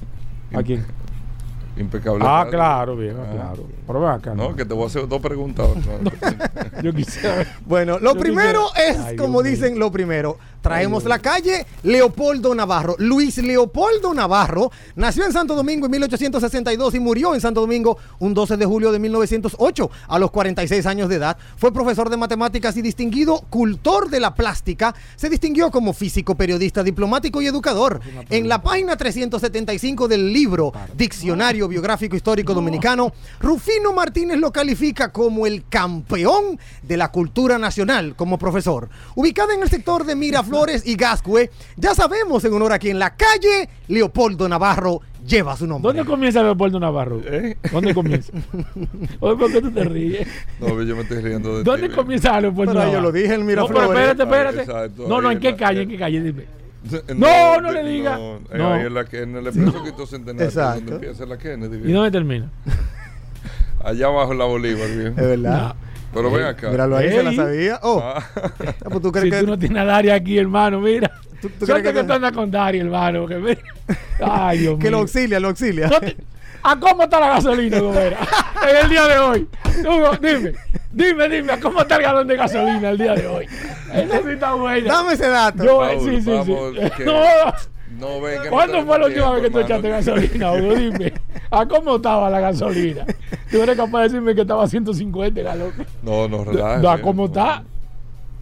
Speaker 3: ¿A quién?
Speaker 2: Impecable.
Speaker 3: Ah,
Speaker 2: radio.
Speaker 3: claro, bien,
Speaker 2: Ah.
Speaker 3: claro. Pero ven acá.
Speaker 2: No, que te voy a hacer dos preguntas. No,
Speaker 3: Yo quisiera.
Speaker 6: Bueno, lo
Speaker 3: Yo
Speaker 6: primero
Speaker 3: quisiera-
Speaker 6: es,
Speaker 3: Ay,
Speaker 6: como
Speaker 3: Dios
Speaker 6: dicen, lo primero. Traemos la calle Leopoldo Navarro. Luis Leopoldo Navarro nació en Santo Domingo en 1862 y murió en Santo Domingo un 12 de julio de 1908 a los 46 años de edad. Fue profesor de matemáticas y distinguido cultor de la plástica. Se distinguió como físico, periodista, diplomático y educador. En la página 375 del libro Diccionario Biográfico Histórico Dominicano, Rufino Martínez lo califica como el campeón de la cultura nacional como profesor. Ubicada en el sector de Miraflores y Gascue, ya sabemos en honor a quien la calle Leopoldo Navarro lleva su nombre.
Speaker 3: ¿Dónde comienza Leopoldo Navarro?
Speaker 2: ¿Eh?
Speaker 3: ¿Dónde comienza? Oye, ¿por qué tú te ríes?
Speaker 2: No, yo me estoy riendo de
Speaker 3: ¿Dónde
Speaker 2: ti,
Speaker 3: comienza Leopoldo
Speaker 6: Pero yo
Speaker 3: Navarro?
Speaker 6: lo dije en
Speaker 3: No,
Speaker 6: Miraflores.
Speaker 3: pero espérate, espérate. No, no, ¿en qué
Speaker 2: la-
Speaker 3: calle? ¿En qué calle? Dime.
Speaker 2: ve.
Speaker 3: No, no le diga.
Speaker 2: No,
Speaker 3: No.
Speaker 2: ahí en, la, que- en el expreso Quito Centenario,
Speaker 6: Exacto.
Speaker 2: donde empieza la Kennedy.
Speaker 3: ¿Y dónde termina?
Speaker 2: Allá abajo en la Bolívar, bien.
Speaker 6: Es verdad.
Speaker 2: Pero ven acá.
Speaker 6: Míralo ahí, se la sabía. Oh,
Speaker 2: Ah,
Speaker 6: ah, pues tú crees
Speaker 3: Si
Speaker 6: que.
Speaker 3: tú no tienes a Dari aquí, hermano, mira.
Speaker 6: ¿Tú- tú crees
Speaker 3: que
Speaker 6: que-
Speaker 3: tú andas con Dari, hermano. Que mira. Ay, Dios
Speaker 6: que lo auxilia, lo auxilia.
Speaker 3: Te- ¿A cómo está la gasolina, Gobera? En el día de hoy. Hugo, dime, dime, dime, ¿a cómo está el galón de gasolina el día de hoy? Esa sí está buena.
Speaker 6: Dame ese dato.
Speaker 3: Yo,
Speaker 2: Paul,
Speaker 3: sí, sí,
Speaker 2: vamos,
Speaker 3: sí.
Speaker 2: que-
Speaker 3: No,
Speaker 2: no ven que no
Speaker 3: ¿Cuándo fue la última vez que tú echaste gasolina, Hugo? Dime. ¿A cómo estaba la gasolina? Tú eres capaz de decirme que estaba a 150 galón.
Speaker 2: No, no, relaja.
Speaker 3: ¿A cómo está?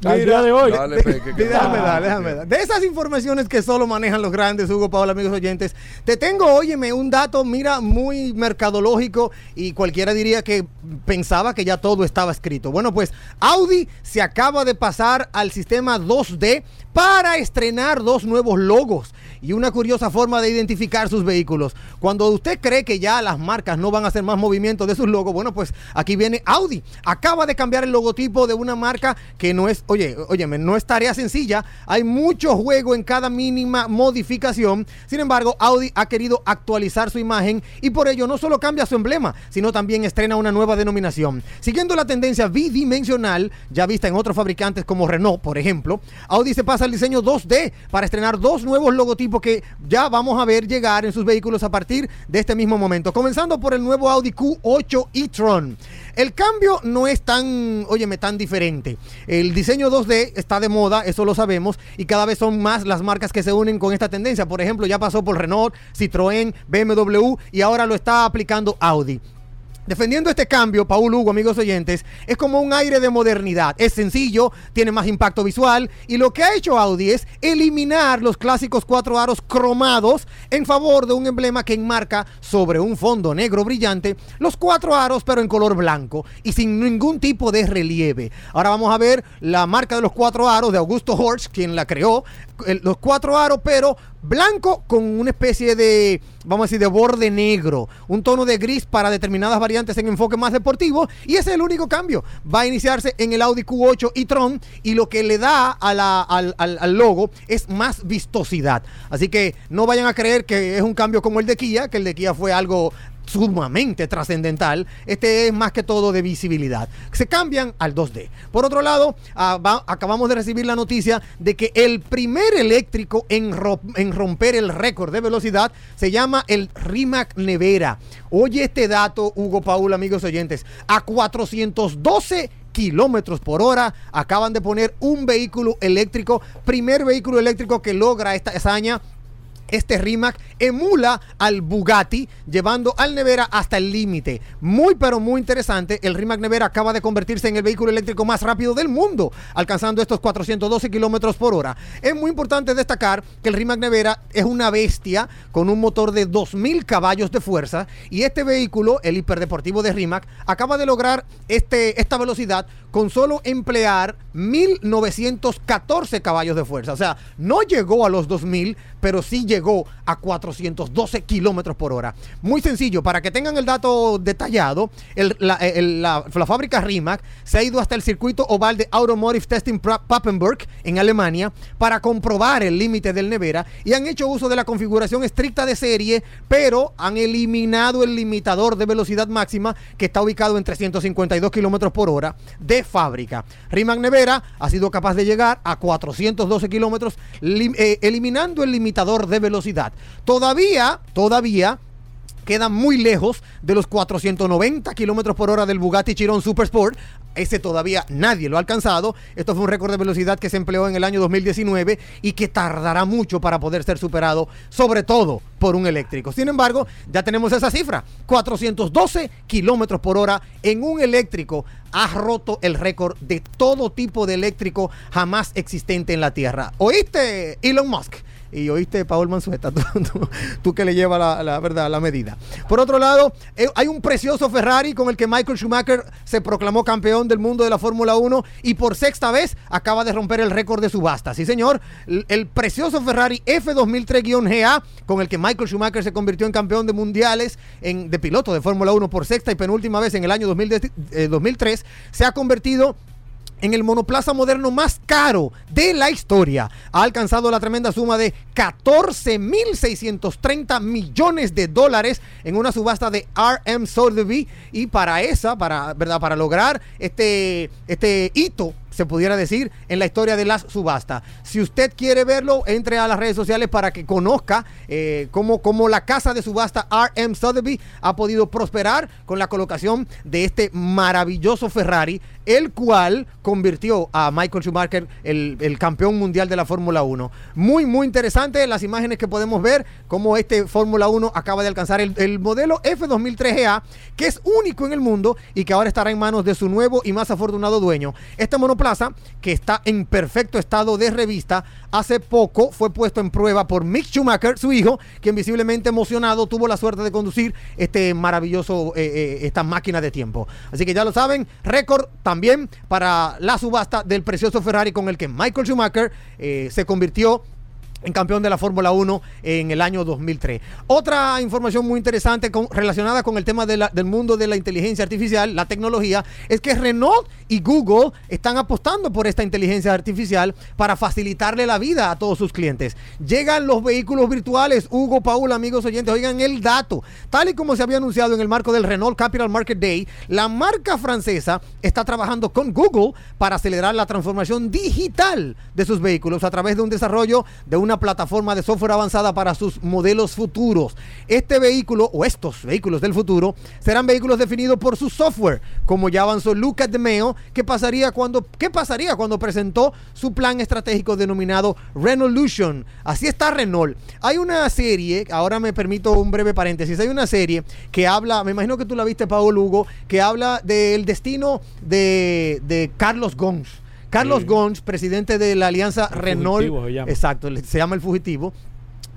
Speaker 3: Al día de hoy.
Speaker 2: Dale, Peque, que-
Speaker 6: déjame dar, déjame dar. De esas informaciones que solo manejan los grandes, Hugo Paola, amigos oyentes, te tengo, óyeme, un dato, mira, muy mercadológico y cualquiera diría que pensaba que ya todo estaba escrito. Bueno, pues Audi se acaba de pasar al sistema 2D para estrenar dos nuevos logos y una curiosa forma de identificar sus vehículos. Cuando usted cree que ya las marcas no van a hacer más movimiento de sus logos, bueno, pues aquí viene Audi. Acaba de cambiar el logotipo de una marca que no es, oye, óyeme, no es tarea sencilla. Hay mucho juego en cada mínima modificación. Sin embargo, Audi ha querido actualizar su imagen y por ello no solo cambia su emblema, sino también estrena una nueva denominación. Siguiendo la tendencia bidimensional, ya vista en otros fabricantes como Renault, por ejemplo, Audi se pasa al diseño 2D para estrenar dos nuevos logotipos que ya vamos a ver llegar en sus vehículos a partir de este mismo momento. Comenzando por el nuevo Audi Q8 e-tron. El cambio no es tan, óyeme, tan diferente. El diseño 2D está de moda, eso lo sabemos, y cada vez son más las marcas que se unen con esta tendencia. Por ejemplo, ya pasó por Renault, Citroën, BMW y ahora lo está aplicando Audi. Defendiendo este cambio, Paul Hugo, amigos oyentes, es como un aire de modernidad. Es sencillo, tiene más impacto visual y lo que ha hecho Audi es eliminar los clásicos cuatro aros cromados en favor de un emblema que enmarca sobre un fondo negro brillante los cuatro aros pero en color blanco y sin ningún tipo de relieve. Ahora vamos a ver la marca de los cuatro aros de Augusto Horch, quien la creó, los cuatro aros pero blanco con una especie de, vamos a decir, de borde negro, un tono de gris para determinadas variantes en enfoque más deportivo y ese es el único cambio. Va a iniciarse en el Audi Q8 y Tron y lo que le da a la- al, al- al logo es más vistosidad. Así que no vayan a creer que es un cambio como el de Kia, que el de Kia fue algo sumamente trascendental. Este es más que todo de visibilidad. Se cambian al 2D. Por otro lado, ah, acabamos de recibir la noticia de que el primer eléctrico en, en romper el récord de velocidad se llama el Rimac Nevera. Oye este dato, Hugo Paul, amigos oyentes, a 412 kilómetros por hora. Acaban de poner un vehículo eléctrico, primer vehículo eléctrico que logra esta hazaña este Rimac emula al Bugatti, llevando al Nevera hasta el límite. Muy, pero muy interesante. El Rimac Nevera acaba de convertirse en el vehículo eléctrico más rápido del mundo, alcanzando estos 412 kilómetros por hora. Es muy importante destacar que el Rimac Nevera es una bestia con un motor de 2000 caballos de fuerza. Y este vehículo, el hiperdeportivo de Rimac, acaba de lograr este, esta velocidad con solo emplear 1914 caballos de fuerza. O sea, no llegó a los 2000, pero sí llegó a 412 kilómetros por hora. Muy sencillo, para que tengan el dato detallado, el- la, fábrica Rimac se ha ido hasta el circuito oval de Automotive Testing Papenburg en Alemania para comprobar el límite del Nevera y han hecho uso de la configuración estricta de serie, pero han eliminado el limitador de velocidad máxima que está ubicado en 352 kilómetros por hora fábrica. Rimac Nevera ha sido capaz de llegar a 412 kilómetros, eh, eliminando el limitador de velocidad. Todavía, todavía queda muy lejos de los 490 kilómetros por hora del Bugatti Chiron Super Sport. Ese todavía nadie lo ha alcanzado. Esto fue un récord de velocidad que se empleó en el año 2019 y que tardará mucho para poder ser superado, sobre todo por un eléctrico. Sin embargo, ya tenemos esa cifra: 412 kilómetros por hora en un eléctrico. Ha roto el récord de todo tipo de eléctrico jamás existente en la Tierra. ¿Oíste, Elon Musk? Y oíste Paul Manzueta, tú, que le lleva la, verdad, la medida. Por otro lado, eh, hay un precioso Ferrari con el que Michael Schumacher se proclamó campeón del mundo de la Fórmula 1 y por sexta vez acaba de romper el récord de subasta. Sí, señor, el, precioso Ferrari F2003-GA con el que Michael Schumacher se convirtió en campeón de mundiales en, de piloto de Fórmula 1 por sexta y penúltima vez en el año 2010 eh, 2003, se ha convertido en el monoplaza moderno más caro de la historia. Ha alcanzado la tremenda suma de 14.630 millones de dólares en una subasta de RM Sotheby's y para esa, para, ¿verdad? para lograr este, este hito se pudiera decir, en la historia de las subastas. Si usted quiere verlo, entre a las redes sociales para que conozca eh, cómo, cómo la casa de subasta RM Sotheby's ha podido prosperar con la colocación de este maravilloso Ferrari, el cual convirtió a Michael Schumacher el, el campeón mundial de la Fórmula 1. Muy, muy interesante las imágenes que podemos ver, cómo este Fórmula 1 acaba de alcanzar el, el modelo F2003GA, que es único en el mundo y que ahora estará en manos de su nuevo y más afortunado dueño. Este monoplaza Plaza, que está en perfecto estado de revista, hace poco fue puesto en prueba por Mick Schumacher, su hijo, quien visiblemente emocionado tuvo la suerte de conducir este maravilloso, eh, eh, esta máquina de tiempo. Así que ya lo saben, récord también para la subasta del precioso Ferrari con el que Michael Schumacher eh, se convirtió en campeón de la Fórmula 1 en el año 2003. Otra información muy interesante relacionada con el tema del mundo de la inteligencia artificial, la tecnología, es que Renault y Google están apostando por esta inteligencia artificial para facilitarle la vida a todos sus clientes. Llegan los vehículos virtuales, Hugo, Paul, amigos oyentes, oigan el dato. Tal y como se había anunciado en el marco del Renault Capital Market Day, la marca francesa está trabajando con Google para acelerar la transformación digital de sus vehículos a través de un desarrollo de una plataforma de software avanzada para sus modelos futuros. Este vehículo o estos vehículos del futuro serán vehículos definidos por su software, como ya avanzó Lucas de Meo, ¿qué pasaría cuando qué pasaría cuando presentó su plan estratégico denominado Renolution? Así está Renault. Hay una serie, ahora me permito un breve paréntesis, hay una serie que habla, me imagino que tú la viste Pablo Lugo, que habla del destino de, de Carlos Gons. Carlos
Speaker 3: Sí.
Speaker 6: Gons, presidente de la alianza
Speaker 3: El
Speaker 6: Renault,
Speaker 3: fugitivo se llama.
Speaker 6: exacto, se llama el fugitivo,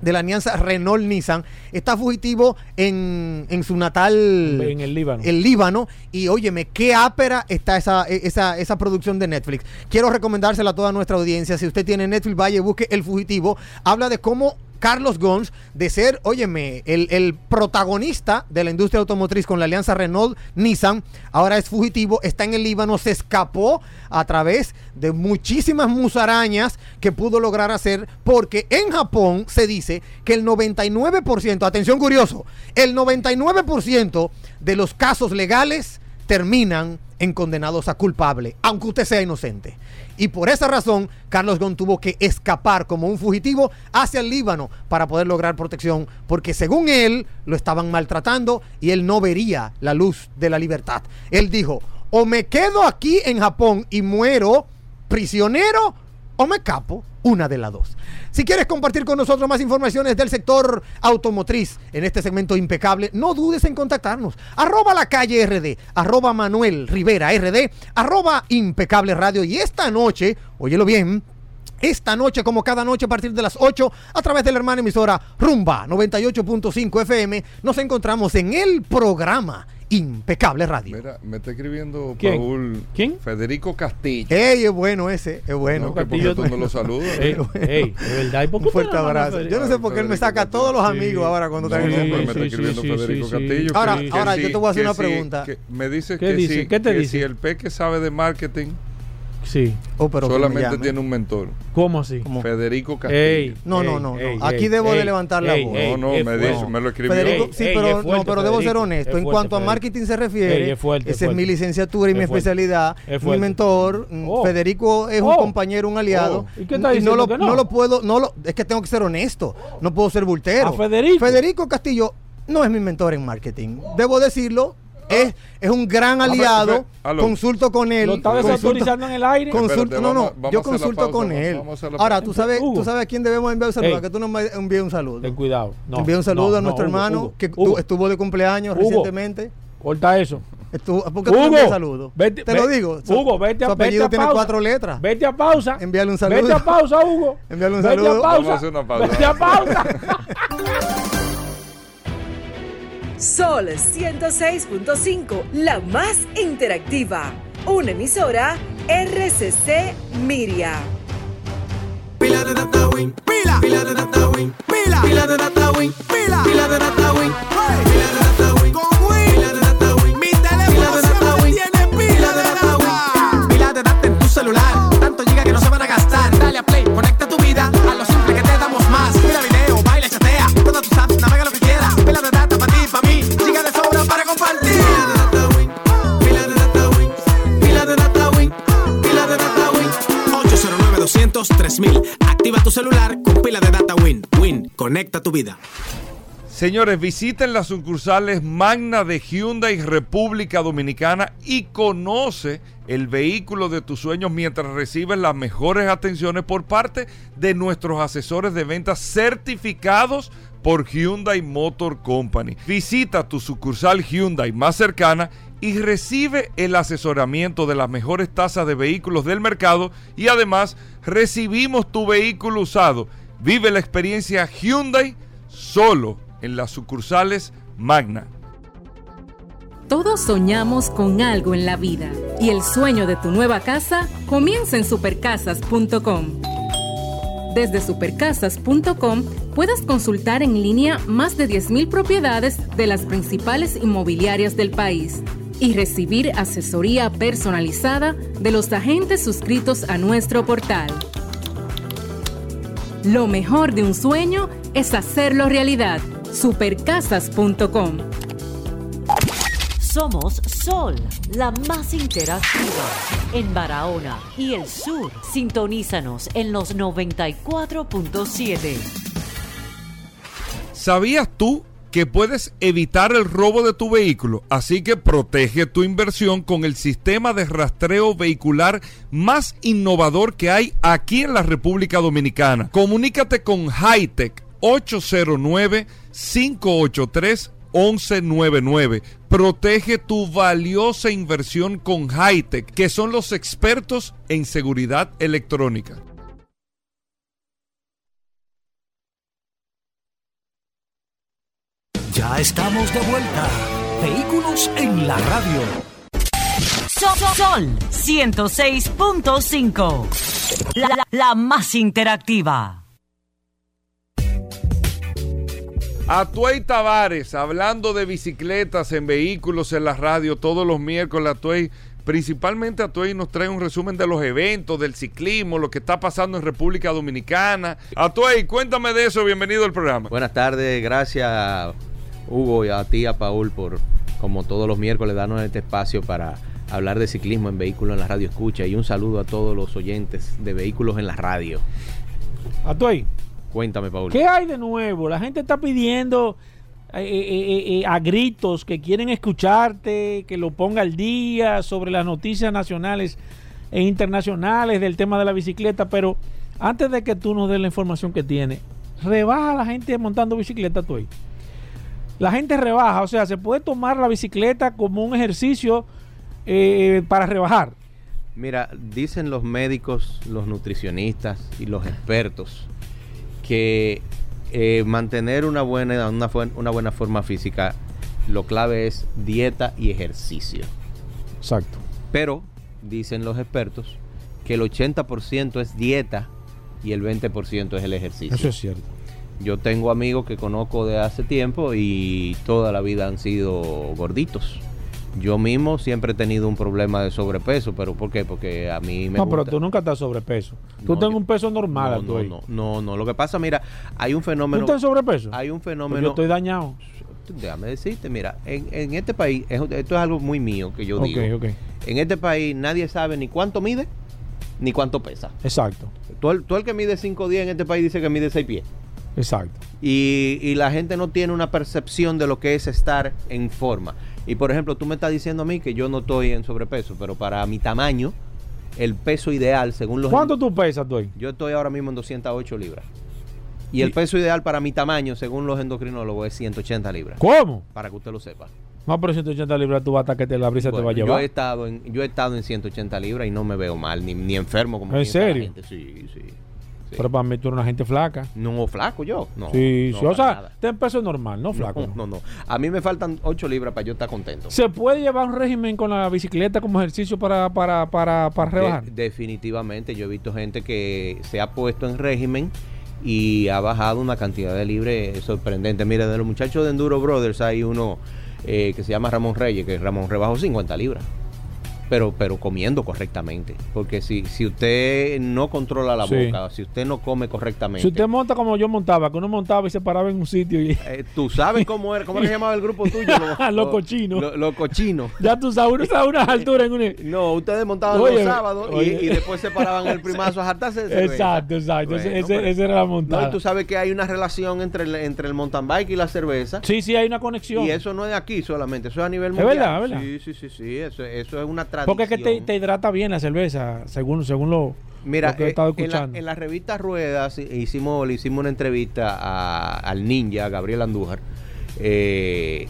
Speaker 6: de la alianza Renault-Nissan, está fugitivo en, en su natal...
Speaker 3: En el Líbano.
Speaker 6: El Líbano. Y óyeme, qué ápera está esa, esa, esa producción de Netflix. Quiero recomendársela a toda nuestra audiencia. Si usted tiene Netflix, vaya y busque El Fugitivo. Habla de cómo Carlos Gons, de ser, óyeme, el, el protagonista de la industria automotriz con la alianza Renault-Nissan, ahora es fugitivo, está en el Líbano, se escapó a través de muchísimas musarañas que pudo lograr hacer, porque en Japón se dice que el 99%, atención curioso, el 99% de los casos legales terminan en condenados a culpable, aunque usted sea inocente. Y por esa razón, Carlos Ghosn tuvo que escapar como un fugitivo hacia el Líbano para poder lograr protección, porque según él lo estaban maltratando y él no vería la luz de la libertad. Él dijo, o me quedo aquí en Japón y muero prisionero, o me escapo, una de las dos. Si quieres compartir con nosotros más informaciones del sector automotriz en este segmento impecable, no dudes en contactarnos. Arroba la calle RD, arroba Manuel Rivera RD, arroba impecable radio. Y esta noche, óyelo bien, esta noche, como cada noche a partir de las 8, a través de la hermana emisora Rumba 98.5 FM, nos encontramos en el programa Impecable Radio.
Speaker 2: Mira, me está escribiendo
Speaker 3: ¿Quién?
Speaker 2: Paul
Speaker 3: ¿Quién?
Speaker 2: Federico Castillo.
Speaker 6: ey, es bueno ese, es bueno.
Speaker 2: No,
Speaker 3: Castillo-
Speaker 2: tú no lo saludas.
Speaker 3: Ey, ey, de verdad. ¿Y por qué
Speaker 6: Un fuerte abrazo. Yo no sé por qué él me saca a todos los
Speaker 3: Sí.
Speaker 6: amigos ahora cuando
Speaker 2: no,
Speaker 6: en el
Speaker 2: me está escribiendo
Speaker 3: sí,
Speaker 2: Federico
Speaker 3: sí, sí.
Speaker 2: Castillo.
Speaker 6: Ahora- ahora yo te voy a hacer una
Speaker 2: sí,
Speaker 6: pregunta.
Speaker 2: que me dice
Speaker 3: ¿Qué
Speaker 2: que
Speaker 3: dice?
Speaker 2: sí,
Speaker 3: ¿Qué te
Speaker 2: que
Speaker 3: dice?
Speaker 2: si el P que sabe de marketing
Speaker 3: Sí.
Speaker 6: Oh, pero
Speaker 2: solamente tiene un mentor,
Speaker 3: ¿Cómo así?
Speaker 6: ¿Cómo?
Speaker 2: Federico Castillo.
Speaker 3: Ey,
Speaker 6: No, no,
Speaker 3: ey,
Speaker 6: no, no.
Speaker 3: ey,
Speaker 6: Aquí
Speaker 3: ey,
Speaker 6: debo de
Speaker 3: ey,
Speaker 6: levantar la voz.
Speaker 3: ey,
Speaker 2: no, no, me, dice, me lo escribió.
Speaker 6: Federico,
Speaker 3: Ey,
Speaker 6: sí,
Speaker 3: ey,
Speaker 6: pero,
Speaker 3: fuerte,
Speaker 6: no, pero debo ser honesto.
Speaker 3: es
Speaker 6: en cuanto a marketing se refiere,
Speaker 3: Ey, es fuerte, es
Speaker 6: esa es mi licenciatura y mi especialidad.
Speaker 3: Es
Speaker 6: Mi mentor, mm,
Speaker 3: Oh.
Speaker 6: Federico, es un
Speaker 3: Oh.
Speaker 6: compañero, un aliado.
Speaker 3: Oh. ¿Y qué está
Speaker 6: y no
Speaker 3: diciendo
Speaker 6: lo,
Speaker 3: que no?
Speaker 6: no lo puedo, no lo, es que tengo que ser honesto. No puedo ser bultero.
Speaker 3: ¿A Federico?
Speaker 6: Federico Castillo no es mi mentor en marketing. Debo decirlo. Es, es un gran aliado.
Speaker 2: Fe- aló.
Speaker 6: Consulto con él.
Speaker 3: ¿Lo está
Speaker 6: consulto-
Speaker 3: desautorizando en el aire?
Speaker 2: Con-
Speaker 6: Consulto,
Speaker 2: Espérate,
Speaker 6: no, no,
Speaker 2: vamos- vamos
Speaker 6: yo consulto
Speaker 2: pausa,
Speaker 6: con él. Ahora, tú sabes,
Speaker 3: Hugo.
Speaker 6: tú sabes a quién debemos enviar un saludo.
Speaker 3: Ey.
Speaker 6: Que tú nos envíes un saludo.
Speaker 3: Ten cuidado. No,
Speaker 6: Envíe un saludo
Speaker 3: no,
Speaker 6: a nuestro
Speaker 3: no, Hugo,
Speaker 6: hermano
Speaker 3: Hugo,
Speaker 6: que estuvo de cumpleaños
Speaker 3: Hugo.
Speaker 6: recientemente.
Speaker 3: Corta eso.
Speaker 6: Estuvo, ¿Por qué tú no
Speaker 3: Hugo,
Speaker 6: envías un saludo?
Speaker 3: vete-
Speaker 6: Te lo digo. su-
Speaker 3: Hugo, vete a
Speaker 6: Su apellido
Speaker 3: vete a
Speaker 6: tiene
Speaker 3: pausa.
Speaker 6: cuatro letras.
Speaker 3: Vete a pausa.
Speaker 6: Envíale un saludo.
Speaker 3: Vete a pausa, Hugo.
Speaker 6: Envíale un
Speaker 3: Vete
Speaker 6: saludo.
Speaker 3: a pausa.
Speaker 2: Vamos a hacer una pausa.
Speaker 3: Vete a pausa.
Speaker 5: Sol 106.5, la más interactiva. Una emisora RCC Miria.
Speaker 7: Pila de data win, pila, pila de data win, pila, pila de data win, pila, pila de data win, pila de data win, 809 200 3000. Activa tu celular con pila de data Win. Win, conecta tu vida.
Speaker 2: Señores, visiten las sucursales Magna de Hyundai República Dominicana y conoce el vehículo de tus sueños mientras recibes las mejores atenciones por parte de nuestros asesores de ventas certificados por Hyundai Motor Company. Visita tu sucursal Hyundai más cercana y recibe el asesoramiento de las mejores tasas de vehículos del mercado y además recibimos tu vehículo usado. Vive la experiencia Hyundai solo en las sucursales Magna.
Speaker 8: Todos soñamos con algo en la vida y el sueño de tu nueva casa comienza en supercasas.com. Desde supercasas.com puedes consultar en línea más de 10.000 propiedades de las principales inmobiliarias del país y recibir asesoría personalizada de los agentes suscritos a nuestro portal. Lo mejor de un sueño es hacerlo realidad. Supercasas.com
Speaker 9: Somos Sol, la más interactiva en Barahona y el sur. Sintonízanos en los 94.7.
Speaker 2: ¿Sabías tú que puedes evitar el robo de tu vehículo? Así que protege tu inversión con el sistema de rastreo vehicular más innovador que hay aquí en la República Dominicana. Comunícate con Hightech 809 583 1199. Protege tu valiosa inversión con Hightech, que son los expertos en seguridad electrónica.
Speaker 1: Ya estamos de vuelta. Vehículos en la radio.
Speaker 9: Sol, Sol 106.5. La, la- la más interactiva.
Speaker 2: Atuey Tavares, hablando de bicicletas en vehículos en la radio todos los miércoles. Atuey, principalmente Atuey nos trae un resumen de los eventos, del ciclismo, lo que está pasando en República Dominicana. Atuey, cuéntame de eso, bienvenido al programa.
Speaker 10: Buenas tardes, gracias Hugo y a ti, a Paul, por como todos los miércoles darnos este espacio para hablar de ciclismo en vehículos en la radio escucha y un saludo a todos los oyentes de vehículos en la radio.
Speaker 3: Atuey,
Speaker 10: Cuéntame, Paul.
Speaker 3: ¿qué hay de nuevo? La gente está pidiendo eh, eh, eh, a gritos que quieren escucharte, que lo ponga al día sobre las noticias nacionales e internacionales del tema de la bicicleta, pero antes de que tú nos des la información que tiene, rebaja a la gente montando bicicleta, Atuey. La gente rebaja, o sea, se puede tomar la bicicleta como un ejercicio eh, para rebajar.
Speaker 10: Mira, dicen los médicos, los nutricionistas y los expertos que eh, mantener una buena, una, buena forma física, lo clave es dieta y ejercicio.
Speaker 3: Exacto.
Speaker 10: Pero dicen los expertos que el 80% es dieta y el 20% es el ejercicio.
Speaker 3: Eso es cierto.
Speaker 10: Yo tengo amigos que conozco de hace tiempo y toda la vida han sido gorditos. Yo mismo siempre he tenido un problema de sobrepeso, pero ¿por qué? Porque a mí me
Speaker 3: no, pero tú nunca estás sobrepeso. Tú
Speaker 10: No, yo-
Speaker 3: un peso normal,
Speaker 10: no, no, no, no, no. Lo que pasa, mira, hay un
Speaker 3: ¿Tú
Speaker 10: fenómeno.
Speaker 3: estás en sobrepeso?
Speaker 10: Hay un
Speaker 3: Pues
Speaker 10: fenómeno.
Speaker 3: yo estoy dañado.
Speaker 10: Déjame decirte, mira, en, en este país, es- esto es algo muy mío que yo
Speaker 3: Ok,
Speaker 10: digo.
Speaker 3: ok.
Speaker 10: En este país nadie sabe ni cuánto mide ni cuánto pesa.
Speaker 3: Exacto,
Speaker 10: Tú el, tú el que mide 5 días en este país dice que mide 6 pies.
Speaker 3: Exacto.
Speaker 10: Y, y la gente no tiene una percepción de lo que es estar en forma. Y por ejemplo, tú me estás diciendo a mí que yo no estoy en sobrepeso, pero para mi tamaño, el peso ideal, según los...
Speaker 3: ¿Cuánto tú pesas, Atuey?
Speaker 10: Yo estoy ahora mismo en 208 libras. Y el peso ideal para mi tamaño, según los endocrinólogos, es 180 libras.
Speaker 3: ¿Cómo?
Speaker 10: Para que usted lo sepa.
Speaker 3: No, pero 180 libras tú vas hasta que te, la brisa te va a
Speaker 10: Bueno,
Speaker 3: llevar.
Speaker 10: Yo he estado en, yo he estado en 180 libras y no me veo mal, ni, ni enfermo como
Speaker 3: ¿En
Speaker 10: la
Speaker 3: serio?
Speaker 10: gente. Sí, sí, sí.
Speaker 3: Pero para mí tú eres una gente flaca.
Speaker 10: No flaco yo. No.
Speaker 3: sí,
Speaker 10: no,
Speaker 3: sí. O sea,
Speaker 10: nada.
Speaker 3: ten peso normal, no flaco.
Speaker 10: No, no, no. A mí me faltan 8 libras para yo estar contento.
Speaker 3: ¿Se puede llevar un régimen con la bicicleta como ejercicio para, para, para, para rebajar?
Speaker 10: De- definitivamente, yo he visto gente que se ha puesto en régimen y ha bajado una cantidad de libres sorprendente. Mira, de los muchachos de Enduro Brothers hay uno eh, que se llama Ramón Reyes, que Ramón rebajó 50 libras. Pero, pero comiendo correctamente. Porque si, si usted no controla la
Speaker 3: Sí.
Speaker 10: boca, si usted no come correctamente.
Speaker 3: si usted monta como yo montaba, que uno montaba y se paraba en un sitio y
Speaker 10: eh, tú sabes cómo era, cómo se llamaba el grupo tuyo.
Speaker 3: Los cochinos.
Speaker 10: Los los cochinos.
Speaker 3: ya tú sabes, uno a unas alturas en.
Speaker 10: No, ustedes montaban
Speaker 3: Oye,
Speaker 10: los sábados y-
Speaker 3: oye.
Speaker 10: y, después se paraban el primazo a jartarse de cerveza.
Speaker 3: Exacto, exacto. Ese-
Speaker 10: Bueno,
Speaker 3: ese- esa era la
Speaker 10: No,
Speaker 3: montada.
Speaker 10: y tú sabes que hay una relación entre el, entre el mountain bike y la cerveza.
Speaker 3: Sí, sí, hay una conexión.
Speaker 10: Y eso no es de aquí solamente, eso es a nivel
Speaker 3: Es
Speaker 10: mundial.
Speaker 3: verdad, es verdad.
Speaker 10: Sí, sí, sí, sí, eso, eso es una tradición.
Speaker 3: Porque es que te, te hidrata bien la cerveza, según, según lo,
Speaker 10: Mira,
Speaker 3: lo que he
Speaker 10: eh,
Speaker 3: estado
Speaker 10: en, la,
Speaker 3: escuchando.
Speaker 10: en la revista Ruedas hicimos, le hicimos una entrevista a- al ninja, Gabriel Andújar, eh,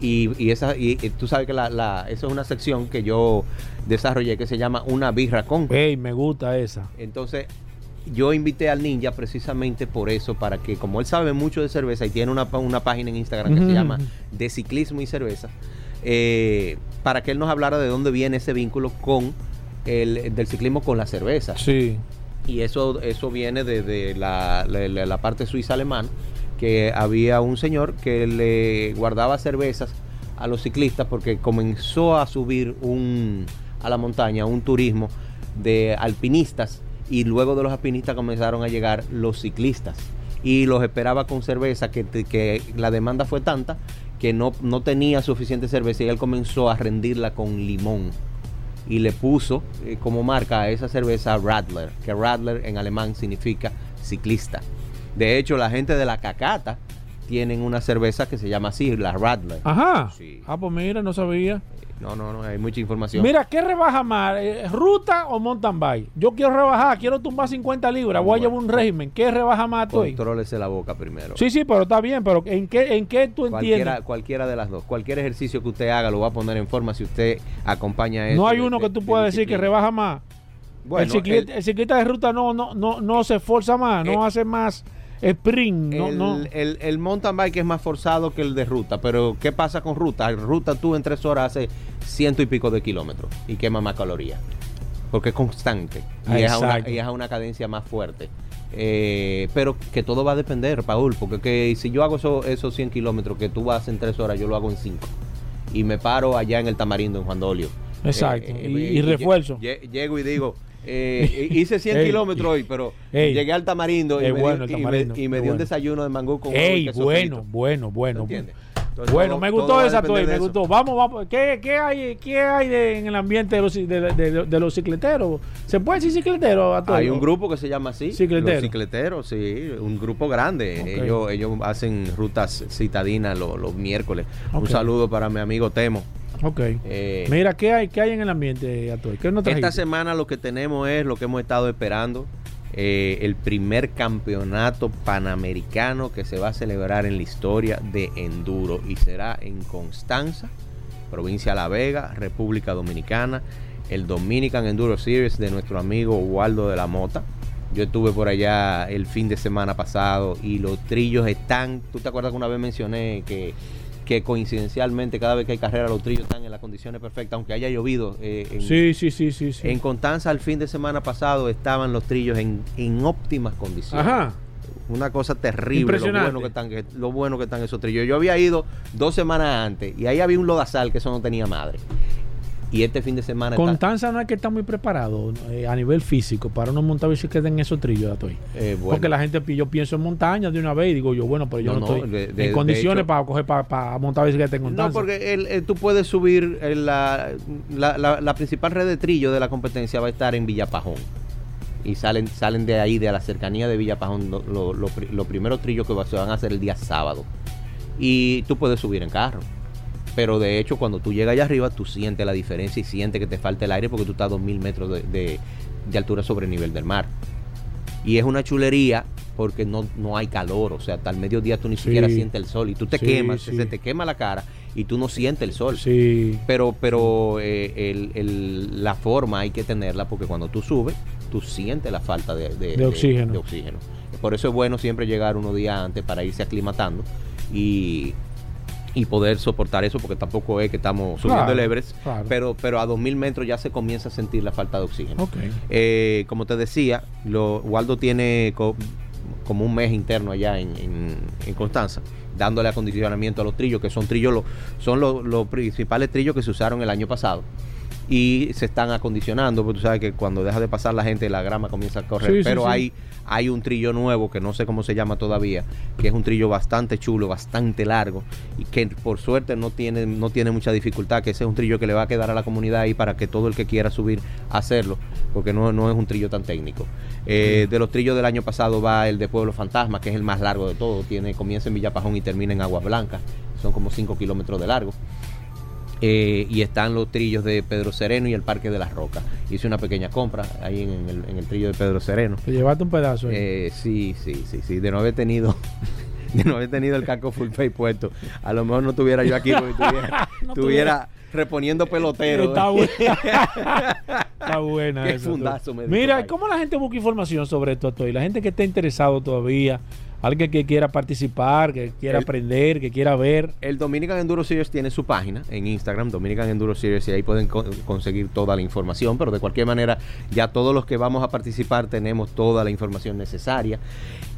Speaker 10: Y, y esa, y, y tú sabes que la, la, esa es una sección que yo desarrollé que se llama Una birra con.
Speaker 3: Ey, me gusta esa.
Speaker 10: Entonces, yo invité al ninja precisamente por eso, para que como él sabe mucho de cerveza y tiene una, una página en Instagram que se llama De Ciclismo y Cerveza, eh, para que él nos hablara de dónde viene ese vínculo con el del ciclismo con la cerveza.
Speaker 3: Sí.
Speaker 10: Y eso, eso viene desde la, la- la- la parte suiza alemana, que había un señor que le guardaba cervezas a los ciclistas porque comenzó a subir un, a la montaña un turismo de alpinistas y luego de los alpinistas comenzaron a llegar los ciclistas y los esperaba con cerveza que, que la demanda fue tanta que no, no tenía suficiente cerveza y él comenzó a rendirla con limón y le puso eh, como marca a esa cerveza Radler, que Radler en alemán significa ciclista. De hecho, la gente de la cacata tienen una cerveza que se llama así, la Radler.
Speaker 3: Ajá.
Speaker 10: Sí.
Speaker 3: Ah, pues mira, no sabía.
Speaker 10: No, no, no, hay mucha información.
Speaker 3: Mira, ¿qué rebaja más? Eh, ¿Ruta o mountain bike? Yo quiero rebajar, quiero tumbar 50 libras, voy a llevar un régimen. ¿Qué rebaja más tú?
Speaker 10: Contrólese la boca primero.
Speaker 3: Sí, sí, pero está bien, pero ¿en qué, en qué tú
Speaker 10: Cualquiera,
Speaker 3: entiendes?
Speaker 10: cualquiera de las dos. Cualquier ejercicio que usted haga lo va a poner en forma si usted acompaña eso.
Speaker 3: No hay uno
Speaker 10: de-
Speaker 3: que tú
Speaker 10: de
Speaker 3: puedas decir que rebaja más.
Speaker 10: Bueno,
Speaker 3: el, ciclista, el ciclista de ruta no, no, no, no se esfuerza más, no
Speaker 10: Eh,
Speaker 3: hace más sprint. No,
Speaker 10: el,
Speaker 3: no.
Speaker 10: el- el mountain bike es más forzado que el de ruta, pero ¿qué pasa con ruta? En ruta tú en tres horas haces ciento y pico de kilómetros y quema más calorías, porque es constante y es, a una,
Speaker 3: Exacto.
Speaker 10: y es a una cadencia más fuerte. Eh, pero que todo va a depender, Paul, porque que si yo hago eso- esos 100 kilómetros que tú vas en tres horas, yo lo hago en cinco. Y me paro allá en el Tamarindo, en Juan Dolio.
Speaker 3: Exacto.
Speaker 10: Eh,
Speaker 3: y,
Speaker 10: eh,
Speaker 3: y refuerzo.
Speaker 10: lle- Llego y digo, eh, hice 100
Speaker 3: Ey.
Speaker 10: kilómetros hoy, pero
Speaker 3: Ey.
Speaker 10: llegué al Tamarindo y me,
Speaker 3: bueno
Speaker 10: y
Speaker 3: Tamarindo,
Speaker 10: y me
Speaker 3: es
Speaker 10: dio un
Speaker 3: bueno.
Speaker 10: desayuno de mangú con
Speaker 3: Ey,
Speaker 10: queso
Speaker 3: bueno,
Speaker 10: frito.
Speaker 3: bueno, bueno. Bueno,
Speaker 10: todo-
Speaker 3: me gustó esa
Speaker 10: de
Speaker 3: me
Speaker 10: eso.
Speaker 3: gustó. Vamos, vamos. ¿Qué, qué hay, qué hay de- en el ambiente de los, de, de- de los cicleteros? ¿Se puede decir cicletero a todos?
Speaker 10: Hay un grupo que se llama así.
Speaker 3: Cicletero.
Speaker 10: Los cicleteros, sí. Un grupo grande. Ellos, ellos hacen rutas citadinas los, los miércoles. Un saludo para mi amigo Temo.
Speaker 3: Ok.
Speaker 10: Eh,
Speaker 3: Mira, ¿qué hay, qué hay en el ambiente, Atoy? ¿Qué nos
Speaker 10: Esta semana lo que tenemos es lo que hemos estado esperando. eh, el primer campeonato panamericano que se va a celebrar en la historia de enduro y será en Constanza, provincia de La Vega, República Dominicana, el Dominican Enduro Series de nuestro amigo Waldo de la Mota. Yo estuve por allá el fin de semana pasado y los trillos están, tú te acuerdas que una vez mencioné que, que coincidencialmente cada vez que hay carrera los trillos están en las condiciones perfectas, aunque haya llovido. eh, en,
Speaker 3: Sí, sí, sí, sí. sí.
Speaker 10: en Constanza el fin de semana pasado estaban los trillos en, en óptimas condiciones.
Speaker 3: Ajá.
Speaker 10: Una cosa terrible lo bueno, que están, lo bueno que están esos trillos. Yo había ido dos semanas antes y ahí había un lodazal que eso no tenía madre. Y este fin de semana
Speaker 3: Constanza no es que está muy preparado eh, a nivel físico para uno montar bicicleta en esos trillos, Atoy.
Speaker 10: eh, bueno,
Speaker 3: Porque la gente, yo pienso en montaña de una vez y digo yo, bueno, pero yo no,
Speaker 10: No, no,
Speaker 3: estoy
Speaker 10: de- de-
Speaker 3: en condiciones
Speaker 10: hecho-
Speaker 3: para coger para, montar bicicleta en Constanza.
Speaker 10: No, porque el- el- tú puedes subir el- la, la, la- la principal red de trillo de la competencia va a estar en Villapajón. Y salen, salen de ahí, de la cercanía de Villapajón, lo- lo- lo pri- los primeros trillos que va- se van a hacer el día sábado. Y tú puedes subir en carro. Pero de hecho, cuando tú llegas allá arriba, tú sientes la diferencia y sientes que te falta el aire porque tú estás a 2.000 metros de, de- de altura sobre el nivel del mar. Y es una chulería porque no, no hay calor. O sea, hasta el mediodía tú ni
Speaker 3: Sí.
Speaker 10: siquiera sientes el sol. Y tú te
Speaker 3: Sí,
Speaker 10: quemas,
Speaker 3: sí.
Speaker 10: se te quema la cara y tú no sientes el sol.
Speaker 3: Sí.
Speaker 10: Pero, pero eh, el- el- la forma hay que tenerla porque cuando tú subes, tú sientes la falta de,
Speaker 3: De oxígeno.
Speaker 10: de oxígeno. Por eso es bueno siempre llegar unos días antes para irse aclimatando y, y poder soportar eso porque tampoco es que estamos subiendo
Speaker 3: Claro,
Speaker 10: el Everest.
Speaker 3: claro.
Speaker 10: Pero, pero a 2000 metros ya se comienza a sentir la falta de oxígeno. Eh, como te decía, lo, Waldo tiene co- como un mes interno allá en, en- en Constanza, dándole acondicionamiento a los trillos, que son trillos, lo- son los, principales trillos que se usaron el año pasado. Y se están acondicionando, porque tú sabes que cuando deja de pasar la gente, la grama comienza a correr.
Speaker 3: Sí,
Speaker 10: Pero
Speaker 3: sí.
Speaker 10: hay hay un trillo nuevo que no sé cómo se llama todavía, que es un trillo bastante chulo, bastante largo y que por suerte no tiene no tiene mucha dificultad, que ese es un trillo que le va a quedar a la comunidad ahí para que todo el que quiera subir hacerlo, porque no, no es un trillo tan técnico. Eh, de los trillos del año pasado va el de Pueblo Fantasma, que es el más largo de todos, tiene comienza en Villapajón y termina en Aguas Blancas, son como 5 kilómetros de largo. Eh, y están los trillos de Pedro Sereno y el Parque de las Rocas. Hice una pequeña compra ahí en el, en el trillo de Pedro Sereno.
Speaker 3: Te llevaste un pedazo. ahí.
Speaker 10: Eh, sí, sí, sí, sí. De no haber tenido de no haber tenido el casco full face puesto. A lo mejor no estuviera yo aquí porque estuviera,
Speaker 3: No
Speaker 10: estuviera reponiendo pelotero.
Speaker 3: Está buena. Está buena
Speaker 10: Qué fundazo me
Speaker 3: Mira, ¿cómo la gente busca información sobre esto, Toy? La gente que esté interesado todavía, alguien que quiera participar, que quiera
Speaker 10: El-
Speaker 3: aprender, que quiera ver.
Speaker 10: El Dominican Enduro Series tiene su página en Instagram, Dominican Enduro Series, y ahí pueden co- conseguir toda la información, pero de cualquier manera ya todos los que vamos a participar tenemos toda la información necesaria.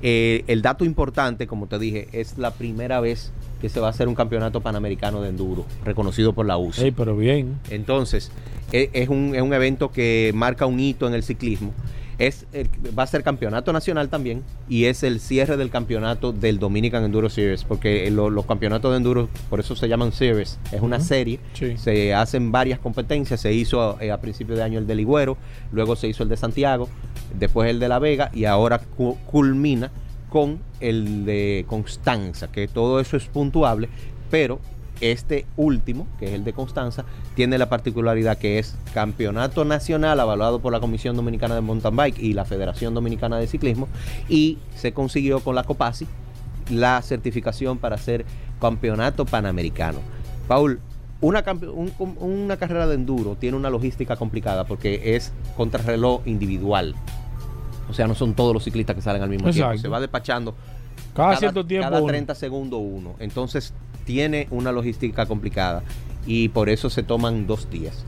Speaker 10: Eh, el dato importante, como te dije, es la primera vez que se va a hacer un campeonato panamericano de enduro, reconocido por la UCI.
Speaker 3: Ey, pero bien.
Speaker 10: Entonces, e- es un, es un evento que marca un hito en el ciclismo. Es el- va a ser campeonato nacional también y es el cierre del campeonato del Dominican Enduro Series, porque lo- los campeonatos de enduro, por eso se llaman series, es una serie,
Speaker 3: Sí.
Speaker 10: se hacen varias competencias, se hizo eh, a principio de año el de Ligüero, luego se hizo el de Santiago, después el de La Vega y ahora cu- culmina con el de Constanza, que todo eso es puntuable, pero este último, que es el de Constanza, tiene la particularidad que es campeonato nacional avalado por la Comisión Dominicana de Mountain Bike y la Federación Dominicana de Ciclismo y se consiguió con la COPASI la certificación para ser campeonato panamericano. Paul, una, un- una carrera de enduro tiene una logística complicada porque es contrarreloj individual. O sea, no son todos los ciclistas que salen al mismo tiempo. Se va despachando
Speaker 3: Cada, cierto tiempo.
Speaker 10: cada
Speaker 3: uno.
Speaker 10: 30 segundos uno. Entonces tiene una logística complicada y por eso se toman dos días.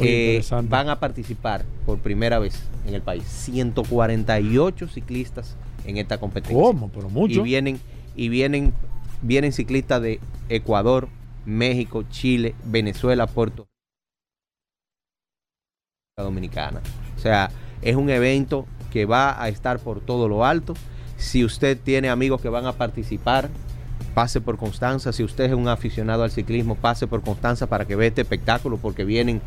Speaker 10: Eh, van a participar por primera vez en el país 148 ciclistas en esta competencia.
Speaker 3: ¿Cómo? Pero mucho.
Speaker 10: Y vienen y vienen vienen ciclistas de Ecuador, México, Chile, Venezuela, Puerto Dominicana. O sea, es un evento que va a estar por todo lo alto. Si usted tiene amigos que van a participar, pase por Constanza. Si usted es un aficionado al ciclismo, pase por Constanza para que vea este espectáculo, porque vienen,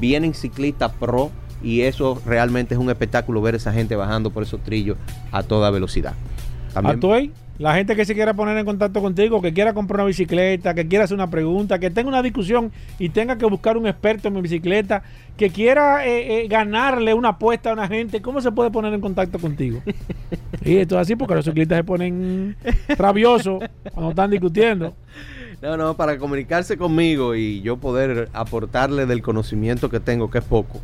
Speaker 10: vienen ciclistas pro y eso realmente es un espectáculo ver esa gente bajando por esos trillos a toda velocidad.
Speaker 3: La gente que se quiera poner en contacto contigo, que quiera comprar una bicicleta, que quiera hacer una pregunta, que tenga una discusión y tenga que buscar un experto en mi bicicleta, que quiera eh, eh, ganarle una apuesta a una gente, ¿cómo se puede poner en contacto contigo? Y esto es así porque los ciclistas se ponen rabiosos cuando están discutiendo.
Speaker 10: No, no, para comunicarse conmigo y yo poder aportarle del conocimiento que tengo, que es poco.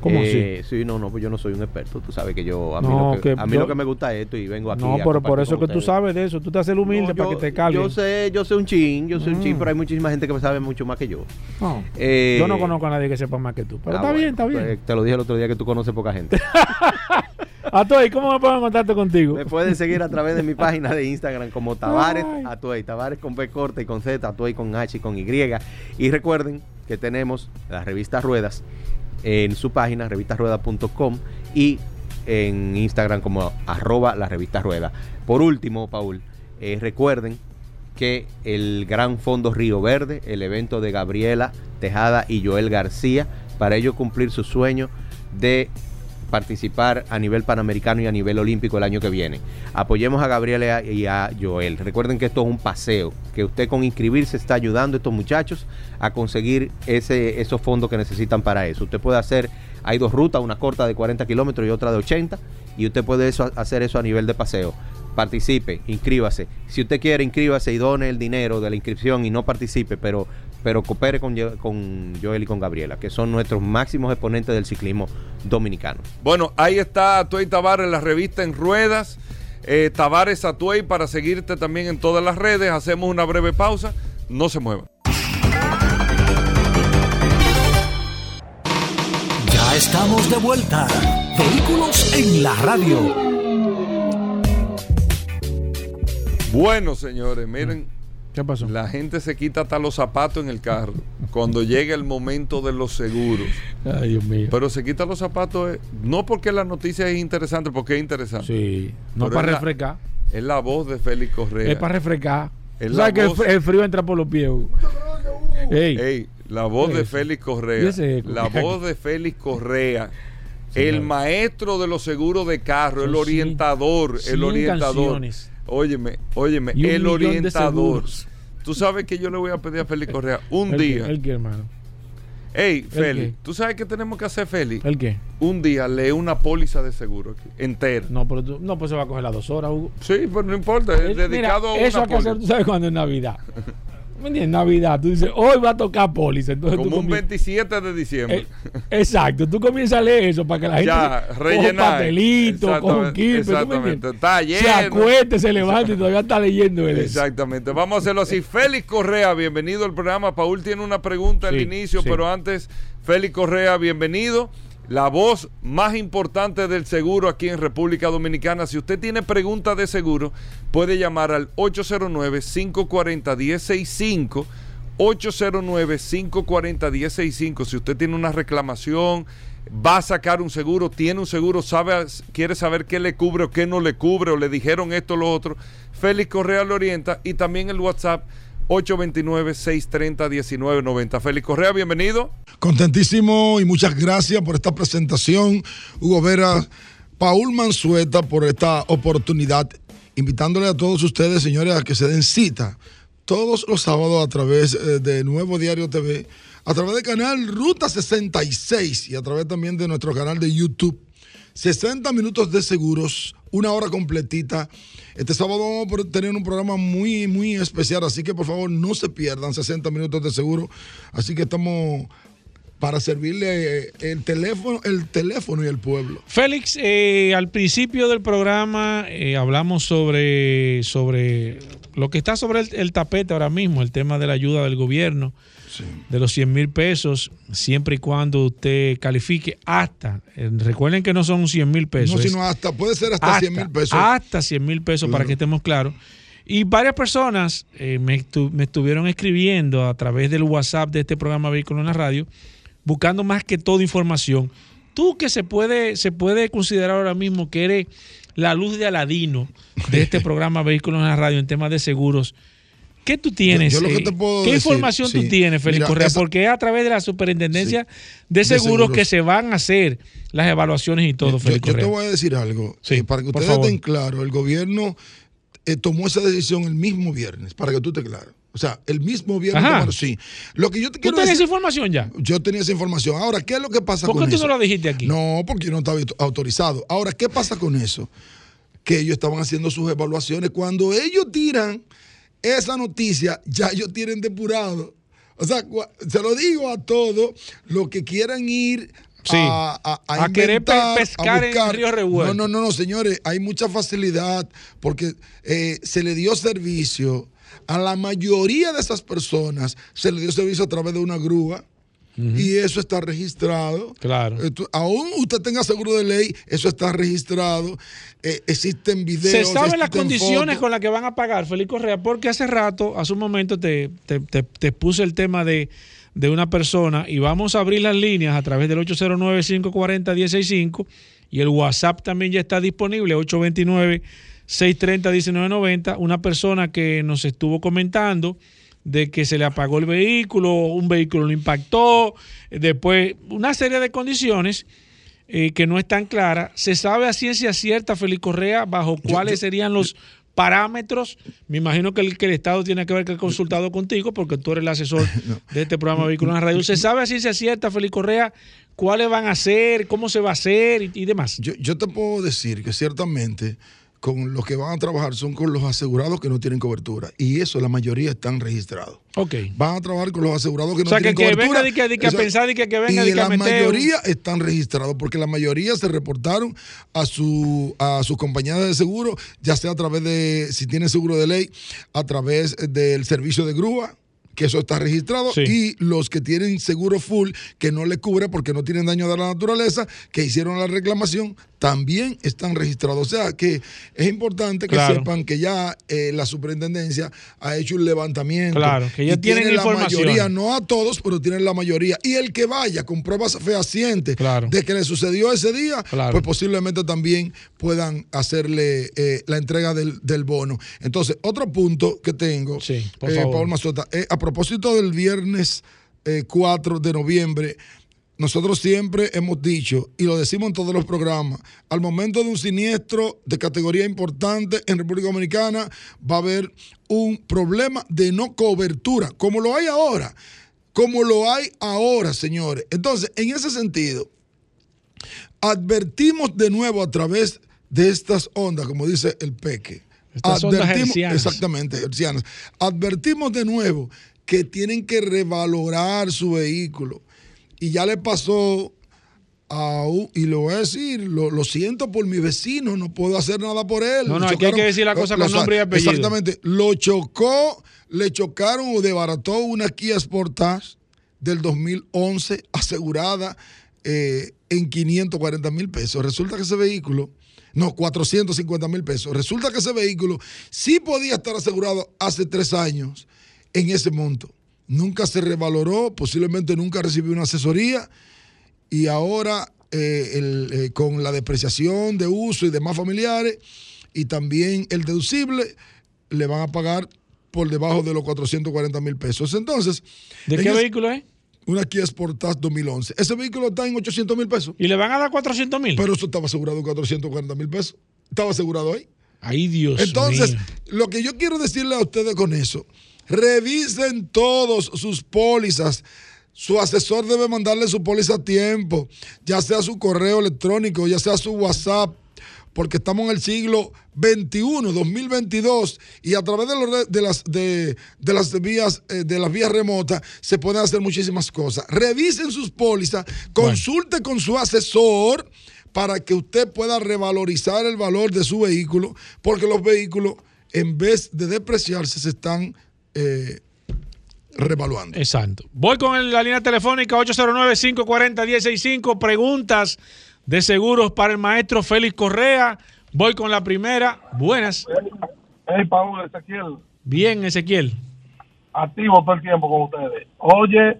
Speaker 3: ¿Cómo
Speaker 10: Eh, Sí, no, no, pues yo no soy un experto. Tú sabes que yo, a mí,
Speaker 3: No,
Speaker 10: lo, que,
Speaker 3: que
Speaker 10: a mí
Speaker 3: yo-
Speaker 10: lo que me gusta es esto y vengo aquí.
Speaker 3: No,
Speaker 10: a
Speaker 3: pero por eso que tú sabes de eso, tú te haces el humilde
Speaker 10: No,
Speaker 3: para que te calmen.
Speaker 10: Yo sé, yo sé un chin, yo sé un chin,
Speaker 3: Mm.
Speaker 10: pero hay muchísima gente que sabe mucho más que yo.
Speaker 3: No,
Speaker 10: Eh,
Speaker 3: yo no conozco a nadie que sepa más que tú, pero
Speaker 10: ah,
Speaker 3: está
Speaker 10: bueno,
Speaker 3: bien, está bien.
Speaker 10: pues, te lo dije el otro día que tú conoces poca gente.
Speaker 3: Atuey, ¿cómo me pongo en contacto contigo?
Speaker 10: Me pueden seguir a través de mi página de Instagram como Tavares. Atuey. Tavares con B corta y con Z, Atuey con H y con Y. Y recuerden que tenemos la revista Ruedas en su página, revistasruedas.com y en Instagram como arroba la revista Rueda. Por último, Paul, eh, recuerden que el Gran Fondo Río Verde, el evento de Gabriela Tejada y Joel García, para ello cumplir su sueño de participar a nivel panamericano y a nivel olímpico el año que viene. Apoyemos a Gabriela y a Joel. Recuerden que esto es un paseo, que usted con inscribirse está ayudando a estos muchachos a conseguir ese, esos fondos que necesitan para eso. Usted puede hacer, hay dos rutas, una corta de 40 kilómetros y otra de 80, y usted puede eso, hacer eso a nivel de paseo. Participe, inscríbase. Si usted quiere, inscríbase y done el dinero de la inscripción y no participe, pero, pero coopere con, con Joel y con Gabriela, que son nuestros máximos exponentes del ciclismo dominicano.
Speaker 2: Bueno, ahí está Atuey Tavares, la revista en ruedas. Eh, Tavares Atuey para seguirte también en todas las redes. Hacemos una breve pausa. No se muevan.
Speaker 1: Ya estamos de vuelta. Vehículos en la radio.
Speaker 2: Bueno, señores, miren.
Speaker 3: ¿Qué pasó?
Speaker 2: La gente se quita hasta los zapatos en el carro cuando llega el momento de los seguros.
Speaker 3: Ay, Dios mío.
Speaker 2: Pero se quita los zapatos eh, no porque la noticia es interesante, porque es interesante.
Speaker 3: Sí, no
Speaker 2: Pero
Speaker 3: para
Speaker 2: es la-
Speaker 3: refrescar,
Speaker 2: Es la voz de Félix Correa.
Speaker 3: es para refrescar.
Speaker 2: Es
Speaker 3: sabes que el,
Speaker 2: voz-
Speaker 3: fr- el frío entra por los pies. Ey,
Speaker 2: Ey, la voz
Speaker 3: ¿Qué
Speaker 2: de? Félix
Speaker 3: ¿Y
Speaker 2: Correa. La voz de Félix Correa. El maestro de los seguros de carro, el orientador, el orientador.
Speaker 3: canciones.
Speaker 2: Óyeme, óyeme,
Speaker 3: Y
Speaker 2: el orientador. Tú sabes que yo le voy a pedir a Félix Correa un
Speaker 3: el,
Speaker 2: día.
Speaker 3: El que, hermano.
Speaker 2: Ey,
Speaker 3: ¿El
Speaker 2: Félix,
Speaker 3: qué?
Speaker 2: ¿tú sabes qué tenemos que hacer, Félix?
Speaker 3: ¿El qué?
Speaker 2: Un día lee una póliza de seguro aquí, entera.
Speaker 3: No, pero tú, no, pues se va a coger las dos horas, Hugo.
Speaker 2: Sí, pero no importa, es
Speaker 3: Eh,
Speaker 2: dedicado
Speaker 3: mira,
Speaker 2: a
Speaker 3: eso
Speaker 2: una
Speaker 3: hay que hacer, tú sabes cuando es Navidad. ¿Me entiendes? Navidad, tú dices, hoy va a tocar póliza. Entonces tú
Speaker 2: Como un
Speaker 3: comien-
Speaker 2: 27 de diciembre.
Speaker 3: Eh, exacto, tú comienzas a leer eso para que la gente
Speaker 2: Ya,
Speaker 3: se- coja un papelito, coja un
Speaker 2: Exactamente,
Speaker 3: kipe, ¿tú me
Speaker 2: exactamente.
Speaker 3: entiendes?
Speaker 2: Está
Speaker 3: Se
Speaker 2: lleno.
Speaker 3: acueste, se levanta y todavía está leyendo él.
Speaker 2: Exactamente. Vamos a hacerlo así. Félix Correa, bienvenido al programa. Paul tiene una pregunta al inicio,
Speaker 3: sí.
Speaker 2: pero antes, Félix Correa, bienvenido. La voz más importante del seguro aquí en República Dominicana. Si usted tiene preguntas de seguro, puede llamar al 809-540-1065. 809-540-1065. Si usted tiene una reclamación, va a sacar un seguro, tiene un seguro, sabe, quiere saber qué le cubre o qué no le cubre, o le dijeron esto o lo otro, Félix Correa le orienta y también el WhatsApp 829-630-1990. Félix Correa, bienvenido.
Speaker 11: Contentísimo y muchas gracias por esta presentación, Hugo Vera, Paul Mansueta, por esta oportunidad, invitándole a todos ustedes, señores, a que se den cita todos los sábados a través eh, de Nuevo Diario TV, a través del canal Ruta 66 y a través también de nuestro canal de YouTube. 60 minutos de seguros, una hora completita. Este sábado vamos a tener un programa muy, muy especial, así que por favor no se pierdan 60 minutos de seguro. Así que estamos para servirle eh, el teléfono, el teléfono y el pueblo.
Speaker 3: Félix, eh, al principio del programa eh, hablamos sobre, sobre lo que está sobre el, el tapete ahora mismo, el tema de la ayuda del gobierno, de los 100 mil pesos, siempre y cuando usted califique hasta, eh, recuerden que no son 100 mil pesos.
Speaker 11: no, sino hasta, puede ser hasta, 100 mil pesos.
Speaker 3: Hasta 100 mil pesos, para que estemos claros. Y varias personas eh, me, estu- me estuvieron escribiendo a través del WhatsApp de este programa Vehículo en la Radio, buscando más que todo información. Tú que se puede, se puede considerar ahora mismo que eres la luz de Aladino de este programa Vehículos en la Radio en temas de seguros. ¿Qué tú tienes?
Speaker 11: Yo- yo lo que
Speaker 3: eh,
Speaker 11: te puedo
Speaker 3: ¿Qué
Speaker 11: decir,
Speaker 3: información tú tienes, Félix
Speaker 11: Mira,
Speaker 3: Correa?
Speaker 11: esa-
Speaker 3: Porque es a través de la superintendencia de,
Speaker 11: De
Speaker 3: seguros
Speaker 11: seguros.
Speaker 3: que se van a hacer las evaluaciones y todo,
Speaker 11: yo,
Speaker 3: Félix
Speaker 11: yo te
Speaker 3: Correa.
Speaker 11: voy a decir algo,
Speaker 3: Sí,
Speaker 11: eh, para que
Speaker 3: por
Speaker 11: ustedes estén claros, el gobierno eh, tomó esa decisión el mismo viernes, para que tú estés claro. O sea, el mismo viernes
Speaker 3: Ajá.
Speaker 11: tomaron- sí. Lo que yo te
Speaker 3: ¿Tú tienes esa información ya?
Speaker 11: yo tenía esa información. Ahora, ¿qué es lo que pasa
Speaker 3: ¿Por
Speaker 11: con
Speaker 3: qué tú
Speaker 11: eso?
Speaker 3: no lo dijiste aquí?
Speaker 11: No, porque yo no estaba autorizado. Ahora, ¿qué pasa con eso? Que ellos estaban haciendo sus evaluaciones. Cuando ellos tiran esa noticia, ya ellos tienen depurado. O sea, se lo digo a todos los que quieran ir
Speaker 3: Sí.
Speaker 11: a, a, a
Speaker 3: A querer
Speaker 11: inventar,
Speaker 3: pescar en
Speaker 11: buscar.
Speaker 3: río revuelto.
Speaker 11: No, no, no, no, señores, hay mucha facilidad porque eh, se le dio servicio a la mayoría de esas personas, se le dio servicio a través de una grúa. Y eso está registrado.
Speaker 3: Claro.
Speaker 11: Eh, tú- aún usted tenga seguro de ley, eso está registrado. Eh, existen videos.
Speaker 3: Se saben las condiciones
Speaker 11: fotos.
Speaker 3: con las que van a pagar, Félix Correa, porque hace rato, hace un momento, te, te, te- te puse el tema de, de una persona y vamos a abrir las líneas a través del 809-540-165 y el WhatsApp también ya está disponible, 829-630-1990. Una persona que nos estuvo comentando de que se le apagó el vehículo, un vehículo lo impactó, después una serie de condiciones eh, que no están claras. ¿Se sabe a ciencia cierta, Félix Correa, bajo cuáles serían los parámetros? Me imagino que el, que el Estado tiene que haber que consultado contigo porque tú eres el asesor de este programa Vehículos en la Radio. ¿Se sabe a ciencia cierta, Félix Correa, cuáles van a ser, cómo se va a hacer y, y demás?
Speaker 11: Yo, yo te puedo decir que ciertamente con los que van a trabajar son con los asegurados que no tienen cobertura. Y eso la mayoría están registrados.
Speaker 3: Ok.
Speaker 11: Van a trabajar con los asegurados que
Speaker 3: O
Speaker 11: no
Speaker 3: sea,
Speaker 11: tienen
Speaker 3: que
Speaker 11: cobertura.
Speaker 3: venga que- que a
Speaker 11: Eso-
Speaker 3: pensar que- que venga
Speaker 11: y la mayoría están registrados porque la mayoría se reportaron a su a sus compañías de seguro, ya sea a través de, si tienen seguro de ley, a través del servicio de grúa que eso está registrado,
Speaker 3: Sí.
Speaker 11: y los que tienen seguro full, que no le cubre porque no tienen daño de la naturaleza, que hicieron la reclamación, también están registrados. O sea que es importante que
Speaker 3: Claro.
Speaker 11: sepan que ya eh, la superintendencia ha hecho un levantamiento.
Speaker 3: Claro, que ya
Speaker 11: y
Speaker 3: tienen
Speaker 11: tiene la
Speaker 3: información.
Speaker 11: mayoría, no a todos, pero tienen la mayoría. Y el que vaya con pruebas fehacientes de que le sucedió ese día,
Speaker 3: Claro.
Speaker 11: pues posiblemente también puedan hacerle eh, la entrega del, del bono. Entonces, otro punto que tengo,
Speaker 3: por
Speaker 11: eh,
Speaker 3: favor.
Speaker 11: Paul Mazota, a propósito del viernes eh, 4 de noviembre, nosotros siempre hemos dicho, y lo decimos en todos los programas, al momento de un siniestro de categoría importante en República Dominicana, va a haber un problema de no cobertura, como lo hay ahora. como lo hay ahora, señores. Entonces, en ese sentido, advertimos de nuevo a través de estas ondas, como dice el Peque.
Speaker 3: Estas ondas
Speaker 11: Advertimos-
Speaker 3: hercianas.
Speaker 11: Exactamente, hercianas. Advertimos de nuevo que tienen que revalorar su vehículo. Y ya le pasó a un- y lo voy a decir, lo, lo siento por mi vecino, no puedo hacer nada por él.
Speaker 3: No,
Speaker 11: Lo
Speaker 3: no, aquí hay que decir la
Speaker 11: lo-
Speaker 3: cosa
Speaker 11: lo-
Speaker 3: con nombre y apellido.
Speaker 11: Exactamente. Lo chocó, le chocaron o desbarató una Kia Sportage del 2011 asegurada eh, en 540 mil pesos. Resulta que ese vehículo, no, 450 mil pesos. Resulta que ese vehículo sí podía estar asegurado hace tres años en ese monto. Nunca se revaloró, posiblemente nunca recibió una asesoría y ahora eh, el, eh, con la depreciación de uso y demás familiares y también el deducible le van a pagar por debajo de los 440 mil pesos. Entonces,
Speaker 3: ¿De
Speaker 11: en
Speaker 3: qué vehículo es?
Speaker 11: Una Kia Sportage 2011. Ese vehículo está en 800 mil pesos.
Speaker 3: ¿Y le van a dar 400 mil?
Speaker 11: Pero eso estaba asegurado en 440 mil pesos. Estaba asegurado ahí.
Speaker 3: Ay, Dios
Speaker 11: Entonces,
Speaker 3: mío.
Speaker 11: lo que yo quiero decirle a ustedes con eso, revisen todos sus pólizas. Su asesor debe mandarle su póliza a tiempo, ya sea su correo electrónico, ya sea su WhatsApp, porque estamos en el siglo XXI, 2022, y a través de, los re- de las, de, de las vías, eh, de las vías remotas se pueden hacer muchísimas cosas. Revisen sus pólizas, consulte con su asesor para que usted pueda revalorizar el valor de su vehículo, porque los vehículos, en vez de depreciarse, se están eh, revaluando.
Speaker 3: Exacto. Voy con la línea telefónica 809-540-165. Preguntas de seguros para el maestro Félix Correa. Voy con la primera. Buenas.
Speaker 12: Hey, Paul, Ezequiel,
Speaker 3: Bien, Ezequiel.
Speaker 12: activo todo el tiempo con ustedes. Oye,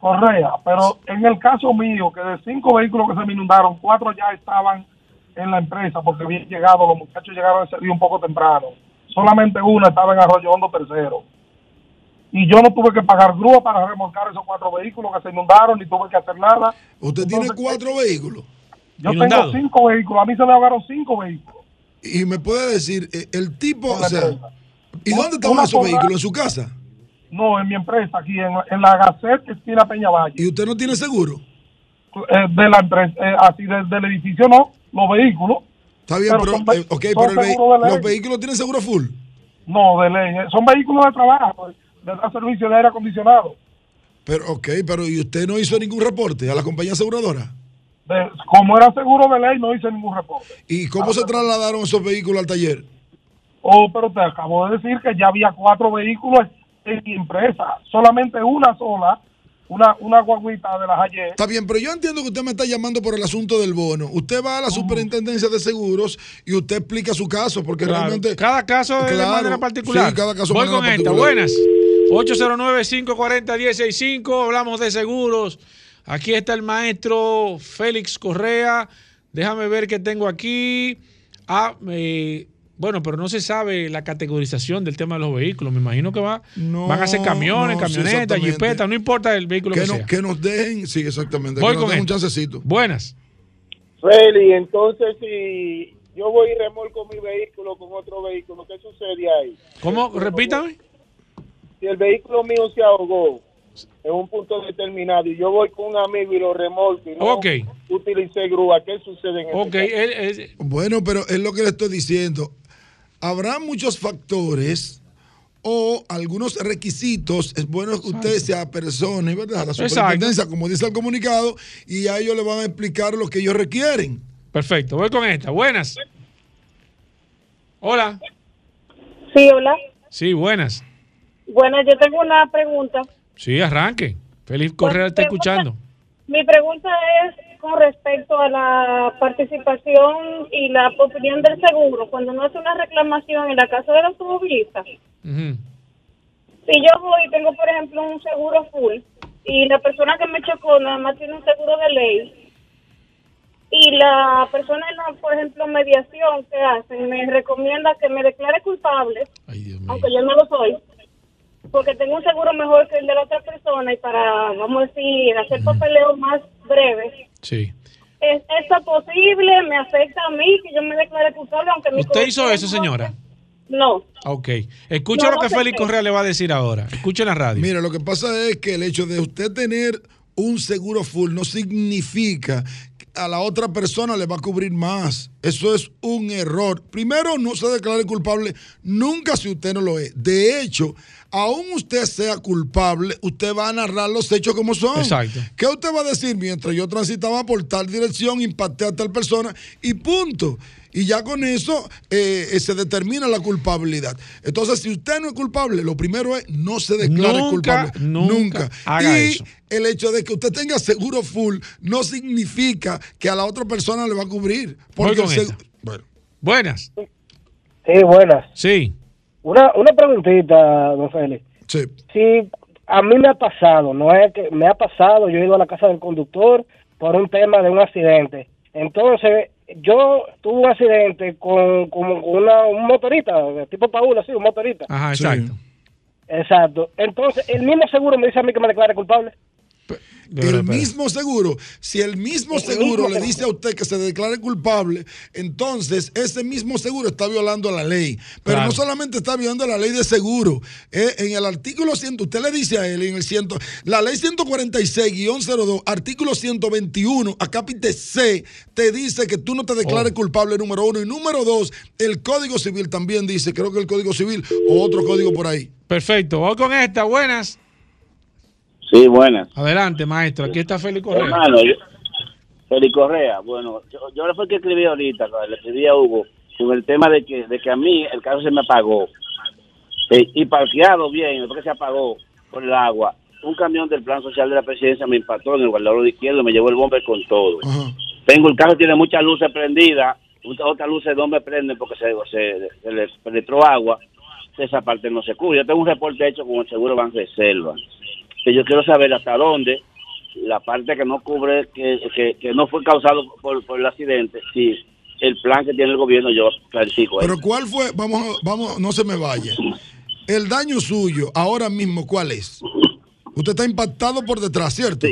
Speaker 12: Correa, pero en el caso mío, que de cinco vehículos que se me inundaron, cuatro ya estaban en la empresa porque habían llegado, los muchachos llegaron ese día un poco temprano. Solamente una estaba en Arroyo Hondo tercero. Y yo no tuve que pagar grúa para remolcar esos cuatro vehículos que se inundaron, ni tuve que hacer nada.
Speaker 11: Usted tiene cuatro vehículos.
Speaker 12: Yo tengo cinco vehículos, a mí se me ahogaron cinco vehículos.
Speaker 11: Y me puede decir, eh, el tipo, o sea. ¿y dónde estaban esos vehículos? ¿En su casa?
Speaker 12: No, en mi empresa, aquí en, en la Gacet, esquina Peñavalle.
Speaker 11: ¿Y usted no tiene seguro?
Speaker 12: Eh, de la empresa, eh, así de- del edificio no, los vehículos.
Speaker 11: Está bien, pero,
Speaker 12: son ve-
Speaker 11: eh, ok,
Speaker 12: son
Speaker 11: pero el
Speaker 12: ley.
Speaker 11: los vehículos tienen seguro full.
Speaker 12: No, de ley. eh, Son vehículos de trabajo, de dar servicio de aire acondicionado.
Speaker 11: Pero, ok, pero ¿y usted no hizo ningún reporte a la compañía aseguradora?
Speaker 12: De- como era seguro de ley, no hice ningún reporte.
Speaker 11: ¿Y cómo se trasladaron esos vehículos al taller?
Speaker 12: Oh, pero te acabo de decir que ya había cuatro vehículos en mi empresa. Solamente una sola, una, una guaguita de las ayer.
Speaker 11: Está bien, pero yo entiendo que usted me está llamando por el asunto del bono. Usted va a la superintendencia de seguros y usted explica su caso, porque
Speaker 3: Claro.
Speaker 11: realmente.
Speaker 3: Cada caso es de manera particular.
Speaker 11: Sí, cada caso
Speaker 3: Voy con esta.
Speaker 11: particular.
Speaker 3: Buenas. 809-540-165. Hablamos de seguros. Aquí está el maestro Félix Correa. Déjame ver qué tengo aquí. Ah, eh, bueno, pero no se sabe la categorización del tema de los vehículos. Me imagino que va, van a ser camiones,
Speaker 11: no, sí,
Speaker 3: camionetas,
Speaker 11: exactamente.
Speaker 3: jipetas, no importa el vehículo que,
Speaker 11: Que, no-
Speaker 3: sea.
Speaker 11: que nos dejen, sí, exactamente.
Speaker 3: Voy
Speaker 11: que nos
Speaker 3: con
Speaker 11: den un chancecito.
Speaker 3: Buenas.
Speaker 13: Feli, entonces si yo voy y remolco mi vehículo con otro vehículo, ¿qué sucede ahí?
Speaker 3: ¿Cómo? Repítame.
Speaker 13: Si el vehículo mío se ahogó en un punto determinado y yo voy con un amigo y lo remolco y no
Speaker 3: Ok.
Speaker 13: utilicé grúa, ¿qué sucede en ese
Speaker 3: Ok,
Speaker 13: caso?
Speaker 3: él- él-
Speaker 11: Bueno, pero es lo que le estoy diciendo. Habrá muchos factores o algunos requisitos. Es bueno que usted se apersone, ¿verdad? A la
Speaker 3: Exacto.
Speaker 11: superintendencia, como dice el comunicado, y a ellos le van a explicar lo que ellos requieren.
Speaker 3: Perfecto, voy con esta. Buenas. Hola.
Speaker 14: Sí, hola.
Speaker 3: Sí, buenas.
Speaker 14: Bueno, yo tengo una pregunta.
Speaker 3: Sí, arranque. Félix Correa está escuchando.
Speaker 14: Mi pregunta es con respecto a la participación y la opinión del seguro cuando uno hace una reclamación en la casa del automovilista.
Speaker 3: Ujú.
Speaker 14: Si yo voy y tengo, por ejemplo, un seguro full y la persona que me chocó nada más tiene un seguro de ley y la persona en la, por ejemplo, mediación que hacen me recomienda que me declare culpable, aunque yo no lo soy, porque tengo un seguro mejor que el de la otra persona y para, vamos a decir, hacer papeleo más breve.
Speaker 3: Sí.
Speaker 14: ¿Es esto posible? ¿Me afecta a mí que yo me declare culpable aunque mi
Speaker 3: ¿Usted hizo eso,
Speaker 14: no-
Speaker 3: señora?
Speaker 14: No.
Speaker 3: Ok. Escucha
Speaker 14: No,
Speaker 3: lo que
Speaker 14: no sé
Speaker 3: Félix
Speaker 14: qué.
Speaker 3: Correa le va a decir ahora. Escucha en la radio.
Speaker 11: Mira, lo que pasa es que el hecho de usted tener un seguro full no significa a la otra persona le va a cubrir más. Eso es un error. Primero, no se declare culpable nunca si usted no lo es. De hecho, aún usted sea culpable, usted va a narrar los hechos como son.
Speaker 3: Exacto.
Speaker 11: ¿Qué usted va a decir? Mientras yo transitaba por tal dirección, impacté a tal persona y punto. Y ya con eso eh, eh, se determina la culpabilidad. Entonces, si usted no es culpable, lo primero es no se declare
Speaker 3: Nunca,
Speaker 11: culpable.
Speaker 3: nunca haga
Speaker 11: y
Speaker 3: eso.
Speaker 11: el hecho de que usted tenga seguro full no significa que a la otra persona le va a cubrir.
Speaker 3: Voy
Speaker 11: Porque
Speaker 3: con esta.
Speaker 11: bueno,
Speaker 3: Buenas.
Speaker 15: Sí, buenas.
Speaker 3: Sí.
Speaker 15: Una, una preguntita, don Félix.
Speaker 11: Sí.
Speaker 15: Si a mí me ha pasado, no es que me ha pasado, yo he ido a la casa del conductor por un tema de un accidente. Entonces, yo tuve un accidente con, con una, un motorista, de tipo Paul, así, un motorista.
Speaker 3: Ajá, exacto.
Speaker 15: Exacto. Entonces, el mismo seguro me dice a mí que me declare culpable.
Speaker 11: El mismo seguro, si el mismo seguro le dice a usted que se declare culpable, entonces ese mismo seguro está violando la ley. Pero
Speaker 3: Claro.
Speaker 11: no solamente está violando la ley de seguro. eh, en el artículo 100, usted le dice a él, en el 100, la ley 146-02, artículo 121, acápite C, te dice que tú no te declares culpable, número uno. Y número dos, el Código Civil también dice, creo que el Código Civil o otro código por ahí.
Speaker 3: Perfecto. Vamos con esta. Buenas.
Speaker 16: Sí, buenas.
Speaker 3: Adelante, maestro. Aquí está Félix Correa.
Speaker 16: Hermano, yo, Félix Correa, bueno, yo, yo le fue que escribí ahorita, le escribí a Hugo, con el tema de que, de que a mí el carro se me apagó. Eh, y parqueado bien, después que se apagó por el agua, un camión del plan social de la presidencia me impactó en el guardador izquierdo, me llevó el bomber con todo. Tengo el carro, tiene muchas luces prendidas, muchas otras luces no me prenden porque se, se, se le penetró agua. Esa parte no se cubre. Yo tengo un reporte hecho con el seguro Ban Reserva. Que yo quiero saber hasta dónde la parte que no cubre, que, que, que no fue causado por, por el accidente, si el plan que tiene el gobierno, yo clarifico eso.
Speaker 11: Pero ¿cuál fue? Vamos, vamos, no se me vaya. El daño suyo, ahora mismo, ¿cuál es? Usted está impactado por detrás, ¿cierto?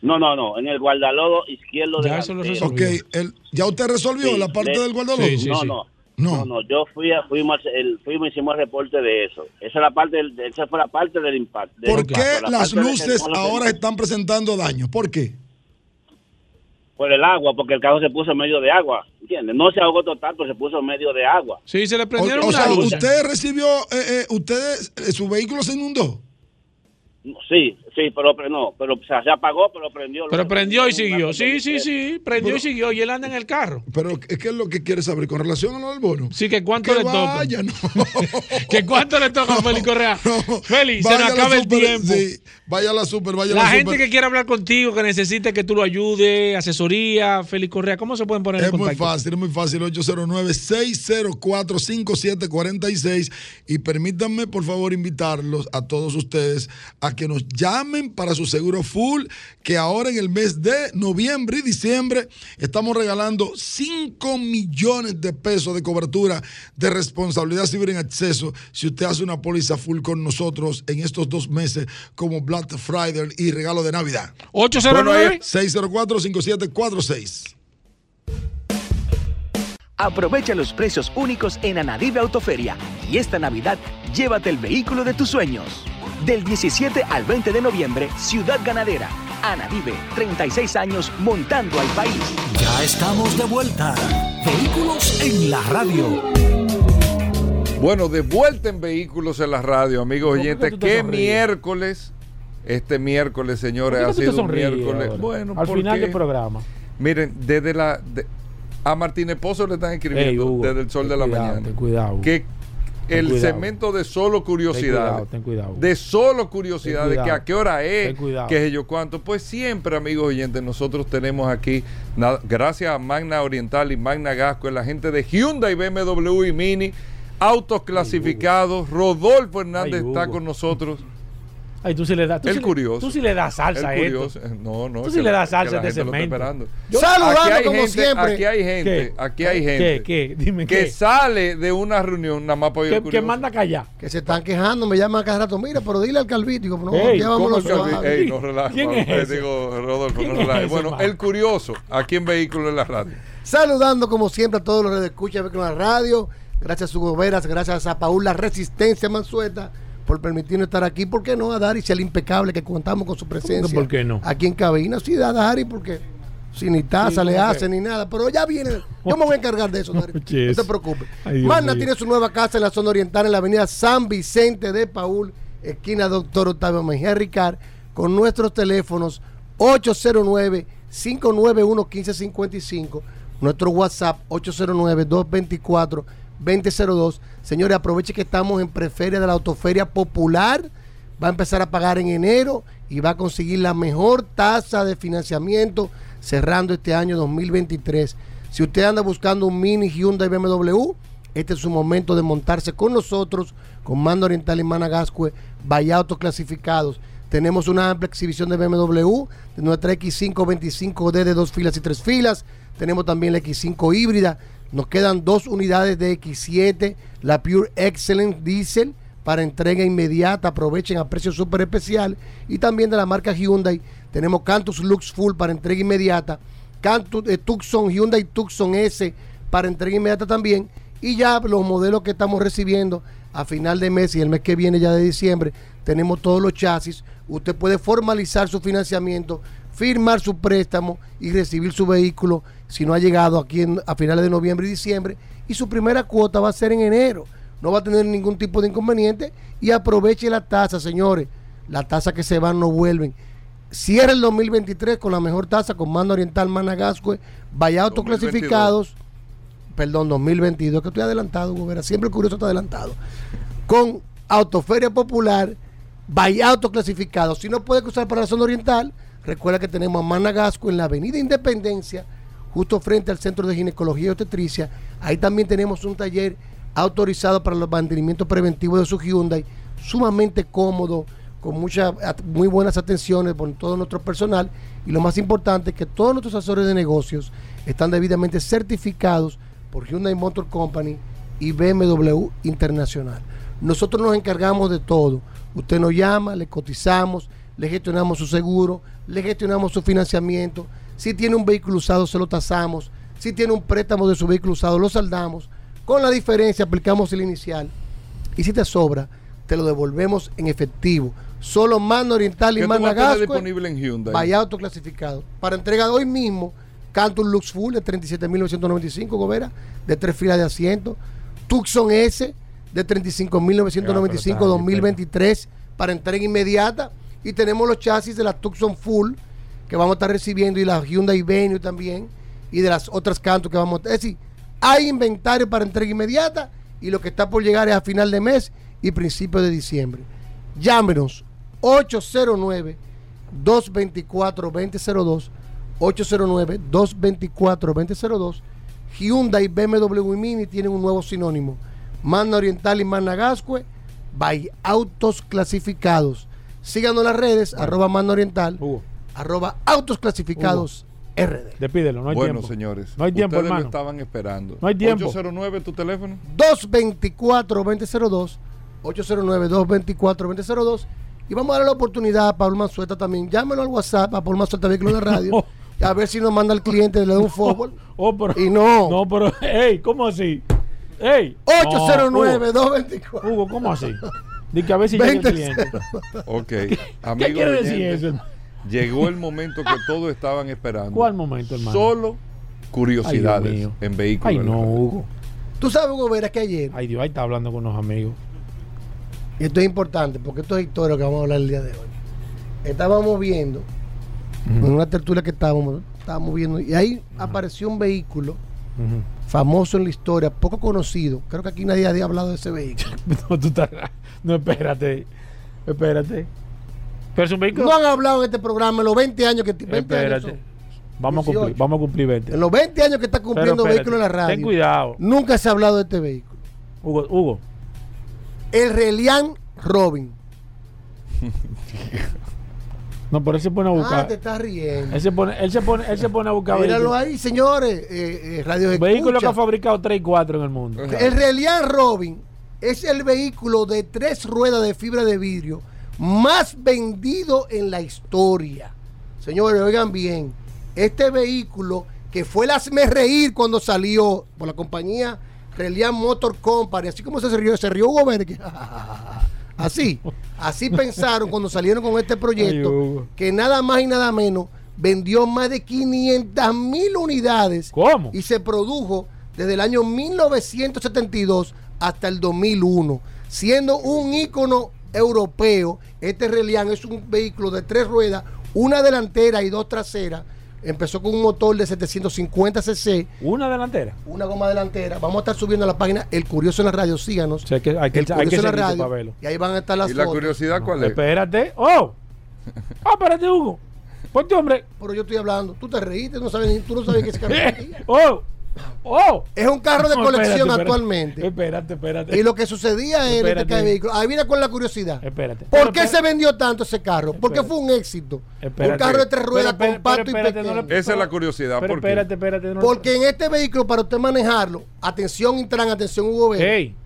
Speaker 16: No, no, no, en el guardalodo izquierdo de
Speaker 11: Ok, el- ¿ya usted resolvió la parte del guardalodo?
Speaker 16: no, no, no, no, yo fui a, fuimos, el, fuimos hicimos el reporte de eso. Esa es la parte, del, esa fue la parte del impacto. del
Speaker 11: ¿Por
Speaker 16: impacto,
Speaker 11: qué
Speaker 16: la
Speaker 11: las
Speaker 16: de
Speaker 11: luces
Speaker 16: no
Speaker 11: ahora están presentando daño? ¿Por qué?
Speaker 16: Por el agua, porque el carro se puso en medio de agua, ¿entiendes? No se ahogó total, pero se puso en medio de agua.
Speaker 3: Sí, se le
Speaker 11: O,
Speaker 3: prendieron
Speaker 11: o sea,
Speaker 3: luz.
Speaker 11: usted recibió, eh, eh, usted, eh, su vehículo se inundó.
Speaker 16: Sí, sí, pero pero no, pero o sea, se apagó, pero prendió.
Speaker 3: Pero prendió y siguió. Sí, sí, sí. Prendió y siguió. Y él anda en el carro.
Speaker 11: Pero es que es lo que quiere saber con relación a lo del bono.
Speaker 3: Sí, que cuánto
Speaker 11: Que
Speaker 3: le toca.
Speaker 11: vaya, no.
Speaker 3: que cuánto le toca a Félix Correa. Félix, se nos acaba el
Speaker 11: super,
Speaker 3: tiempo.
Speaker 11: sí, vaya a la super, vaya a
Speaker 3: La
Speaker 11: la
Speaker 3: gente
Speaker 11: super.
Speaker 3: que quiera hablar contigo, que necesite que tú lo ayudes, asesoría, Félix Correa, ¿cómo se pueden poner en
Speaker 11: Es muy
Speaker 3: contacto?
Speaker 11: fácil, es muy fácil. 809-604-5746. Y permítanme, por favor, invitarlos a todos ustedes a que nos llamen para su seguro full, que ahora en el mes de noviembre y diciembre estamos regalando 5 millones de pesos de cobertura de responsabilidad civil en acceso si usted hace una póliza full con nosotros en estos dos meses como Black Friday y regalo de Navidad.
Speaker 3: 809
Speaker 11: 604-5746.
Speaker 17: Aprovecha los precios únicos en Anadive Autoferia y esta Navidad llévate el vehículo de tus sueños. Del 17 al 20 de noviembre, Ciudad Ganadera. Anadive, 36 años montando al país.
Speaker 1: Ya estamos de vuelta. Vehículos en la radio.
Speaker 2: Bueno, de vuelta en Vehículos en la Radio, amigos
Speaker 3: ¿Por qué
Speaker 2: oyentes. ¿Qué miércoles? Este miércoles, señores,
Speaker 3: ¿Por
Speaker 2: ha sido un miércoles.
Speaker 3: ahora?
Speaker 2: Bueno,
Speaker 3: Al final del programa.
Speaker 2: Miren, desde la. de- a Martínez Pozo le están escribiendo
Speaker 3: Ey, Hugo,
Speaker 2: desde el sol de la
Speaker 3: cuidado,
Speaker 2: mañana.
Speaker 3: cuidado, Hugo.
Speaker 2: Que
Speaker 3: Ten
Speaker 2: el
Speaker 3: cuidado.
Speaker 2: segmento de solo curiosidades.
Speaker 3: cuidado, ten cuidado.
Speaker 2: De solo curiosidad,
Speaker 3: Ten
Speaker 2: de que a qué hora es,
Speaker 3: Ten
Speaker 2: que sé yo cuánto. Pues siempre, amigos oyentes, nosotros tenemos aquí, nada- gracias a Magna Oriental y Magna Gasco, la gente de Hyundai, BMW y Mini, autos clasificados. Rodolfo Hernández
Speaker 3: Ay,
Speaker 2: está con nosotros.
Speaker 3: Ay, tú sí le das. tú
Speaker 2: El
Speaker 3: sí le-
Speaker 2: curioso.
Speaker 3: tú sí le das salsa a
Speaker 2: El
Speaker 3: esto.
Speaker 2: curioso. No, no.
Speaker 3: Tú
Speaker 2: es
Speaker 3: sí le das salsa a este
Speaker 2: esperando.
Speaker 3: Yo-
Speaker 6: Saludando como
Speaker 2: gente-
Speaker 6: siempre.
Speaker 2: Aquí hay gente,
Speaker 3: ¿Qué?
Speaker 2: aquí hay
Speaker 3: ¿Qué?
Speaker 2: gente
Speaker 3: ¿Qué? Dime
Speaker 2: que
Speaker 3: qué.
Speaker 2: sale de una reunión nada más para
Speaker 3: Que, manda callar.
Speaker 6: Que se están quejando, me llaman cada rato. Mira, pero dile al calvítico. No,
Speaker 3: Ey,
Speaker 6: ya
Speaker 2: ¿Cómo
Speaker 6: vámonos
Speaker 2: el Calvi-
Speaker 6: suave.
Speaker 2: Ey, no relajes,
Speaker 3: ¿Quién
Speaker 2: papá,
Speaker 3: es ese?
Speaker 2: Digo, Rodolfo,
Speaker 3: ¿Quién
Speaker 2: no
Speaker 3: es
Speaker 2: relajes.
Speaker 3: ese,
Speaker 2: Bueno, el curioso, aquí en Vehículos en la Radio.
Speaker 6: Saludando como siempre a todos los que escuchan con la radio.
Speaker 18: gracias a Hugo Veras, gracias a Paul La Resistencia Mansueta por permitirnos estar aquí. ¿Por qué no a Dari, si el impecable que contamos con su presencia?
Speaker 3: ¿Por qué no?
Speaker 18: Aquí en cabina. Sí, a Dari, porque si ni taza
Speaker 3: Sí,
Speaker 18: le hace ni nada. Pero ya viene. Yo me voy a encargar de eso, Dari.
Speaker 3: Oye,
Speaker 18: No te preocupes.
Speaker 3: Ay,
Speaker 18: Magna tiene su nueva casa en la zona oriental, en la avenida San Vicente de Paul, esquina Doctor Octavio Mejía Ricard, con nuestros teléfonos 809-591-1555, nuestro WhatsApp 809-224-2002. Señores, aproveche que estamos en preferia de la Autoferia Popular. Va a empezar a pagar en enero y va a conseguir la mejor tasa de financiamiento cerrando este año 2023. Si usted anda buscando un mini Hyundai BMW, este es su momento de montarse con nosotros, con Mando Oriental y Managascue, vaya autos clasificados. Tenemos una amplia exhibición de BMW, de nuestra X525D de dos filas y tres filas. Tenemos también la X5 híbrida. Nos quedan dos unidades de X7, la Pure Excellent Diesel para entrega inmediata. Aprovechen a precio súper especial. Y también de la marca Hyundai tenemos Cantus Lux Full para entrega inmediata. Cantus, eh, Tucson, Hyundai Tucson S para entrega inmediata también. Y ya los modelos que estamos recibiendo a final de mes y el mes que viene ya de diciembre, tenemos todos los chasis. Usted puede formalizar su financiamiento, firmar su préstamo y recibir su vehículo si no ha llegado aquí en- a finales de noviembre y diciembre. Y su primera cuota va a ser en enero. No va a tener ningún tipo de inconveniente. Y aproveche la tasa, señores. La tasa que se van no vuelven. Cierra el 2023 con la mejor tasa con Mando Oriental Managascue. Vaya autos
Speaker 2: 2022.
Speaker 18: clasificados. Perdón, 2022, que estoy adelantado, Hugo Vera. Siempre el curioso está adelantado. Con Autoferia Popular, vaya autos clasificados. Si no puede cruzar para la zona oriental, recuerda que tenemos a Managasco en la Avenida Independencia, justo frente al Centro de Ginecología y Obstetricia. Ahí también tenemos un taller autorizado para los mantenimientos preventivos de su Hyundai, sumamente cómodo, con muchas muy buenas atenciones por todo nuestro personal y lo más importante que todos nuestros asesores de negocios están debidamente certificados por Hyundai Motor Company y BMW Internacional. Nosotros nos encargamos de todo. Usted nos llama, le cotizamos, le gestionamos su seguro, le gestionamos su financiamiento. Si tiene un vehículo usado, se lo tasamos. Si tiene un préstamo de su vehículo usado, lo saldamos. Con la diferencia, aplicamos el inicial. Y si te sobra, te lo devolvemos en efectivo. Solo Mano Oriental y
Speaker 2: ¿Qué tú vas a tener
Speaker 18: Managascue.
Speaker 2: disponible en Hyundai?
Speaker 18: Vaya autoclasificado. Para entrega hoy mismo, Cantus Lux Full de 37.995, Gobera, de tres filas de asiento. Tucson S de 35.995 2023 para entrega inmediata. Y tenemos los chasis de la Tucson Full que vamos a estar recibiendo y la Hyundai Venue también y de las otras Cantus que vamos a... Es decir, hay inventario para entrega inmediata y lo que está por llegar es a final de mes y principio de diciembre. Llámenos 809 224-2002, 809-224-2002. Hyundai, BMW y Mini tienen un nuevo sinónimo. Magna Oriental y Managascue, by Autos Clasificados. Síganos en las redes, arroba Magna Oriental, arroba Autos Clasificados RD.
Speaker 3: Despídelo, no hay
Speaker 2: bueno,
Speaker 3: tiempo.
Speaker 2: señores.
Speaker 3: No hay tiempo,
Speaker 2: ustedes
Speaker 3: hermano.
Speaker 2: lo estaban esperando.
Speaker 3: No hay tiempo.
Speaker 2: 809 tu teléfono.
Speaker 18: 224-2002, 809-224-2002. Y vamos a darle la oportunidad a Pablo Manzueta también. Llámelo al WhatsApp a Pablo Manzueta Vehículo de la Radio. y a ver si nos manda el cliente, le da un fútbol.
Speaker 3: Oh, pero-
Speaker 18: y no.
Speaker 3: No, pero, hey, ¿cómo así? Hey.
Speaker 18: 809-224.
Speaker 3: Hugo, Hugo, ¿cómo así? Di que a ver si llega el
Speaker 18: 20.
Speaker 3: cliente.
Speaker 2: Ok.
Speaker 3: ¿Qué quiere decir eso?
Speaker 2: Llegó el momento que todos estaban esperando.
Speaker 3: ¿Cuál momento, hermano?
Speaker 2: Solo curiosidades
Speaker 3: Ay, Dios mío.
Speaker 2: en vehículos.
Speaker 3: Ay, no, Hugo.
Speaker 18: Tú sabes, Hugo Vera, que ayer,
Speaker 3: Ay, Dios, ahí está hablando con unos amigos.
Speaker 18: y esto es importante porque esto es historia que vamos a hablar el día de hoy. Estábamos viendo, en una tertulia que estábamos, estábamos viendo, y ahí apareció un vehículo famoso en la historia, poco conocido. Creo que aquí nadie había hablado de ese vehículo.
Speaker 3: No, tú estás- no, espérate. Espérate. Pero es un vehículo.
Speaker 18: No han hablado en este programa en los 20 años que 20 años
Speaker 3: espérate.
Speaker 18: son.
Speaker 3: Vamos a, cumplir,
Speaker 18: 18.
Speaker 3: vamos a cumplir 20.
Speaker 18: En los 20 años que está cumpliendo vehículo en la radio.
Speaker 3: Ten cuidado.
Speaker 18: Nunca se ha hablado de este vehículo.
Speaker 3: Hugo, Hugo.
Speaker 18: El Relian Robin.
Speaker 3: No, pero él se pone a
Speaker 18: Ah,
Speaker 3: buscar.
Speaker 18: te estás riendo.
Speaker 3: él, se pone, él, se pone, él se pone a buscar
Speaker 18: Míralo ahí, señores. Eh, eh, radio
Speaker 3: Vehículos que ha fabricado 3 y 4 en el mundo.
Speaker 18: El Relian Robin es el vehículo de tres ruedas de fibra de vidrio más vendido en la historia. Señores, oigan bien. Este vehículo que fue el hazme reír cuando salió por la compañía Reliant Motor Company, así como se rió, se rió Hugo que, así, así pensaron cuando salieron con este proyecto, que nada más y nada menos vendió más de 500 mil unidades.
Speaker 3: ¿Cómo?
Speaker 18: Y se produjo desde el año 1972 hasta el 2001, siendo un ícono europeo. Este Reliant es un vehículo de tres ruedas, una delantera y dos traseras. Empezó con un motor de 750 cc,
Speaker 3: Una delantera.
Speaker 18: una goma delantera. Vamos a estar subiendo a la página El Curioso en la Radio. Síganos.
Speaker 3: Sé que hay que,
Speaker 18: El
Speaker 3: hay que
Speaker 18: Curioso en la Radio.
Speaker 3: verlo.
Speaker 18: Y ahí van a estar las
Speaker 2: ¿Y la
Speaker 18: fotos.
Speaker 2: curiosidad cuál es?
Speaker 3: Espérate. ¡Oh! ¡Oh, espérate, Hugo! Ponte, hombre.
Speaker 18: Pero yo estoy hablando. Tú te reíste, no sabes, ni- tú no sabes que es.
Speaker 3: ¡Oh! ¡Oh!
Speaker 18: Es un carro de
Speaker 3: No,
Speaker 18: colección
Speaker 3: espérate, espérate.
Speaker 18: actualmente.
Speaker 3: Espérate, espérate.
Speaker 18: Y lo que sucedía en este
Speaker 3: Espérate.
Speaker 18: vehículo. Ahí viene con la curiosidad.
Speaker 3: Espérate.
Speaker 18: ¿Por qué se vendió tanto ese carro? Porque
Speaker 3: Espérate.
Speaker 18: fue un éxito.
Speaker 3: Espérate.
Speaker 18: Un carro de tres ruedas compacto
Speaker 3: pero,
Speaker 18: y
Speaker 3: espérate, no
Speaker 18: pequeño.
Speaker 3: le-
Speaker 2: Esa es la curiosidad.
Speaker 3: Pero
Speaker 2: ¿por qué?
Speaker 3: espérate, espérate. no-
Speaker 18: Porque en este vehículo, para usted manejarlo, atención Intran, atención Hugo Vélez,
Speaker 3: Ey,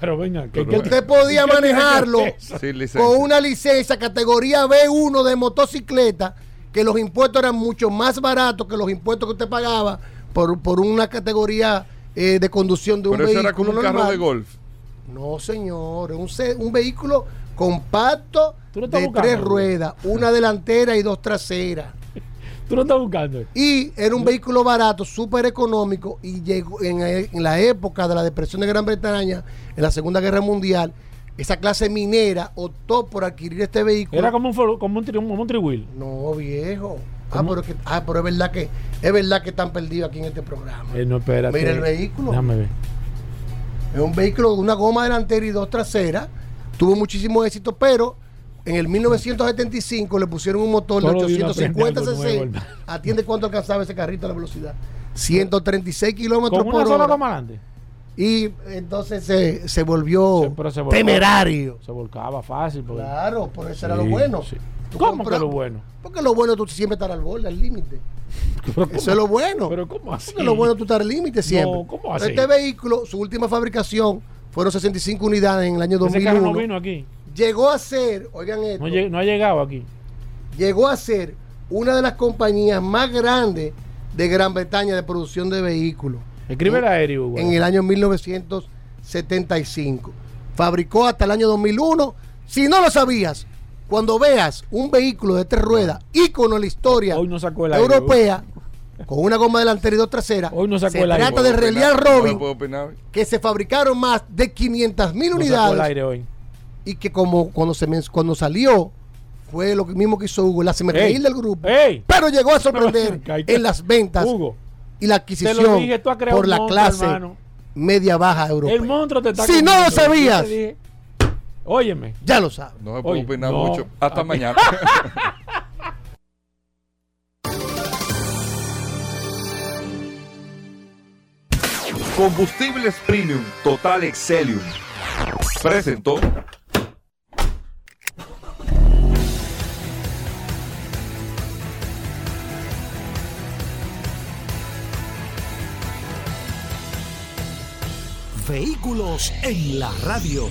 Speaker 3: pero venga, que,
Speaker 2: Pero-
Speaker 18: usted podía
Speaker 3: ¿qué tiene
Speaker 18: manejarlo
Speaker 3: que
Speaker 18: con una licencia categoría B1 de motocicleta, que los impuestos eran mucho más baratos que los impuestos que usted pagaba por, por una categoría eh, de conducción de un
Speaker 2: Pero eso
Speaker 18: vehículo
Speaker 2: era como un
Speaker 18: normal.
Speaker 2: carro de golf.
Speaker 18: No, señor, un, un vehículo compacto
Speaker 3: Tú lo estás
Speaker 18: de
Speaker 3: buscando,
Speaker 18: tres ruedas, una delantera y dos traseras.
Speaker 3: Tú lo estás buscando.
Speaker 18: Y era un vehículo barato, súper económico, y llegó en, en la época de la depresión de Gran Bretaña, en la Segunda Guerra Mundial, esa clase minera optó por adquirir este vehículo.
Speaker 3: Era como un, como un, como un triwheel.
Speaker 18: No, viejo. Ah pero, que, ah, pero es verdad que es verdad que están perdidos aquí en este programa.
Speaker 3: Eh, no, espérate.
Speaker 18: Mira el vehículo.
Speaker 3: Déjame ver.
Speaker 18: Es un vehículo de una goma delantera y dos traseras. Tuvo muchísimo éxito, pero en el 1975 le pusieron un motor de
Speaker 3: Todos los días uno
Speaker 18: 850
Speaker 3: aprende algo
Speaker 18: cc. Atiende cuánto alcanzaba ese carrito a la velocidad. 136 kilómetros por
Speaker 3: sola
Speaker 18: hora.
Speaker 3: goma adelante.
Speaker 18: Y entonces se, se volvió
Speaker 3: Se- volcaba-
Speaker 18: temerario.
Speaker 3: Se volcaba fácil. porque-
Speaker 18: Claro, por eso era lo bueno.
Speaker 3: sí.
Speaker 18: Tú
Speaker 3: ¿Cómo
Speaker 18: compras-
Speaker 3: que lo bueno?
Speaker 18: Porque lo bueno tú siempre estar al borde, al límite. Eso es lo bueno.
Speaker 3: Pero ¿cómo así?
Speaker 18: Porque lo bueno tú estar al límite siempre.
Speaker 3: No, ¿cómo así?
Speaker 18: Este vehículo, su última fabricación fueron 65 unidades en el año
Speaker 3: Ese carro
Speaker 18: 2001.
Speaker 3: no vino aquí.
Speaker 18: Llegó a ser, oigan esto,
Speaker 3: No, ha llegado aquí.
Speaker 18: llegó a ser una de las compañías más grandes de Gran Bretaña de producción de vehículos.
Speaker 3: Escribe el aéreo.
Speaker 18: En el año 1975. Fabricó hasta el año 2001. Si no lo sabías, cuando veas un vehículo de tres ruedas, ícono en la historia
Speaker 3: Hoy no sacó el aire,
Speaker 18: europea, con una goma delantera y dos traseras,
Speaker 3: Hoy no sacó
Speaker 18: se
Speaker 3: el aire.
Speaker 18: trata de
Speaker 2: ¿Puedo
Speaker 18: Reliant
Speaker 2: opinar?
Speaker 18: Robin, que se fabricaron más de 500 mil
Speaker 3: No sacó el
Speaker 18: unidades
Speaker 3: aire hoy.
Speaker 18: y que como cuando se cuando salió fue lo mismo que hizo Hugo, la se me
Speaker 3: Ey,
Speaker 18: reír del grupo,
Speaker 3: ey.
Speaker 18: pero llegó a sorprender en las ventas
Speaker 3: Hugo,
Speaker 18: y la adquisición
Speaker 3: dije,
Speaker 18: por la
Speaker 3: monstruo,
Speaker 18: clase
Speaker 3: hermano.
Speaker 18: media baja europea.
Speaker 3: El monstruo te está
Speaker 18: Si no lo sabías.
Speaker 3: Óyeme.
Speaker 18: Ya lo sabes.
Speaker 2: No se puede
Speaker 3: Oye,
Speaker 2: opinar
Speaker 3: no.
Speaker 2: mucho. Hasta mañana. Combustibles Premium Total Excelium. Presentó.
Speaker 1: Vehículos en la radio.